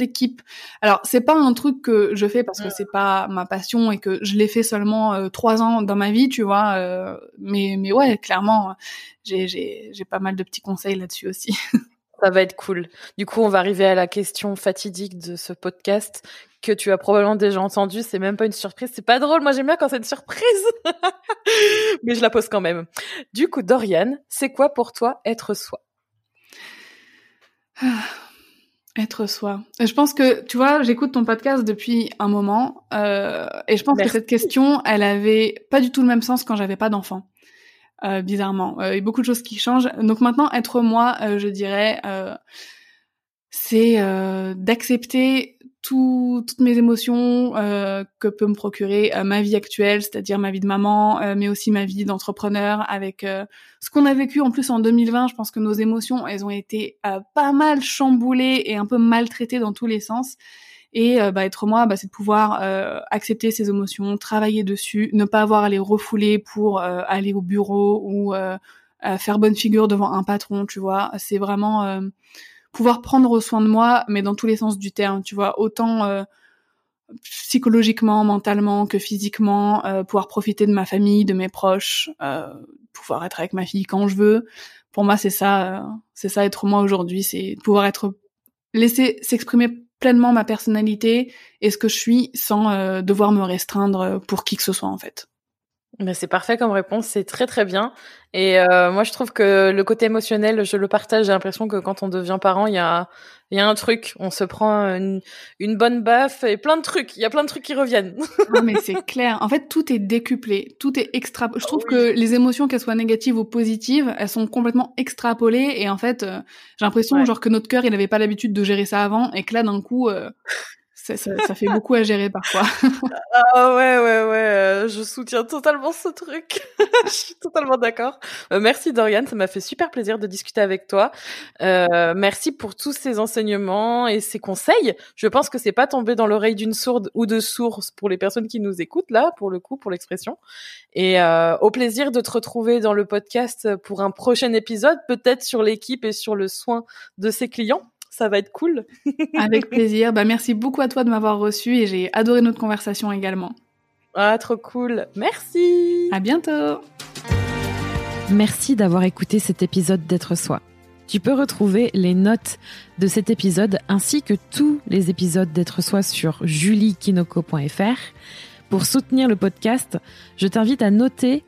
Alors, c'est pas un truc que je fais parce que c'est pas ma passion et que je l'ai fait seulement euh, trois ans dans ma vie, tu vois. Euh, mais mais ouais, clairement, j'ai j'ai j'ai pas mal de petits conseils là-dessus aussi. Ça va être cool. Du coup, on va arriver à la question fatidique de ce podcast que tu as probablement déjà entendu. C'est même pas une surprise. C'est pas drôle. Moi, j'aime bien quand c'est une surprise. Mais je la pose quand même. Du coup, Dorian, c'est quoi pour toi être soi? Être soi. Je pense que, tu vois, j'écoute ton podcast depuis un moment, euh, et je pense que cette question, elle avait pas du tout le même sens quand j'avais pas d'enfant. Euh, bizarrement, euh, il y a beaucoup de choses qui changent. Donc maintenant, être moi, euh, je dirais, euh, c'est d'accepter toutes mes émotions euh, que peut me procurer euh, ma vie actuelle, c'est-à-dire ma vie de maman, euh, mais aussi ma vie d'entrepreneur, avec ce qu'on a vécu en plus en 2020. Je pense que nos émotions, elles ont été pas mal chamboulées et un peu maltraitées dans tous les sens. Et bah, être moi, bah, c'est de pouvoir accepter ces émotions, travailler dessus, ne pas avoir à les refouler pour aller au bureau ou faire bonne figure devant un patron, tu vois. C'est vraiment pouvoir prendre soin de moi, mais dans tous les sens du terme, tu vois. Autant psychologiquement, mentalement que physiquement, pouvoir profiter de ma famille, de mes proches, pouvoir être avec ma fille quand je veux. Pour moi, c'est ça, c'est ça être moi aujourd'hui, c'est pouvoir être laisser s'exprimer pleinement ma personnalité et ce que je suis sans euh, devoir me restreindre pour qui que ce soit en fait. Ben c'est parfait comme réponse, c'est très très bien. Et euh, moi je trouve que le côté émotionnel, je le partage. J'ai l'impression que quand on devient parent, il y a il y a un truc, on se prend une, une bonne baffe et plein de trucs. Il y a plein de trucs qui reviennent. non mais c'est clair. En fait, tout est décuplé, tout est extra. Je trouve que les émotions, qu'elles soient négatives ou positives, elles sont complètement extrapolées. Et en fait, euh, j'ai l'impression genre que notre cœur, il n'avait pas l'habitude de gérer ça avant, et que là d'un coup, euh, ça, ça, fait beaucoup à gérer parfois. ah ouais, ouais, ouais, euh, je soutiens totalement ce truc. je suis totalement d'accord. Euh, merci Dorian, ça m'a fait super plaisir de discuter avec toi. Euh, merci pour tous ces enseignements et ces conseils. Je pense que c'est pas tombé dans l'oreille d'une sourde ou de source pour les personnes qui nous écoutent là, pour le coup, pour l'expression. Et euh, au plaisir de te retrouver dans le podcast pour un prochain épisode, peut-être sur l'équipe et sur le soin de ses clients ça va être cool. Avec plaisir. Bah, merci beaucoup à toi de m'avoir reçu et j'ai adoré notre conversation également. Ah, trop cool. Merci. À bientôt. Merci d'avoir écouté cet épisode d'être soi. Tu peux retrouver les notes de cet épisode ainsi que tous les épisodes d'être soi sur juliekinoko.fr. Pour soutenir le podcast, je t'invite à noter,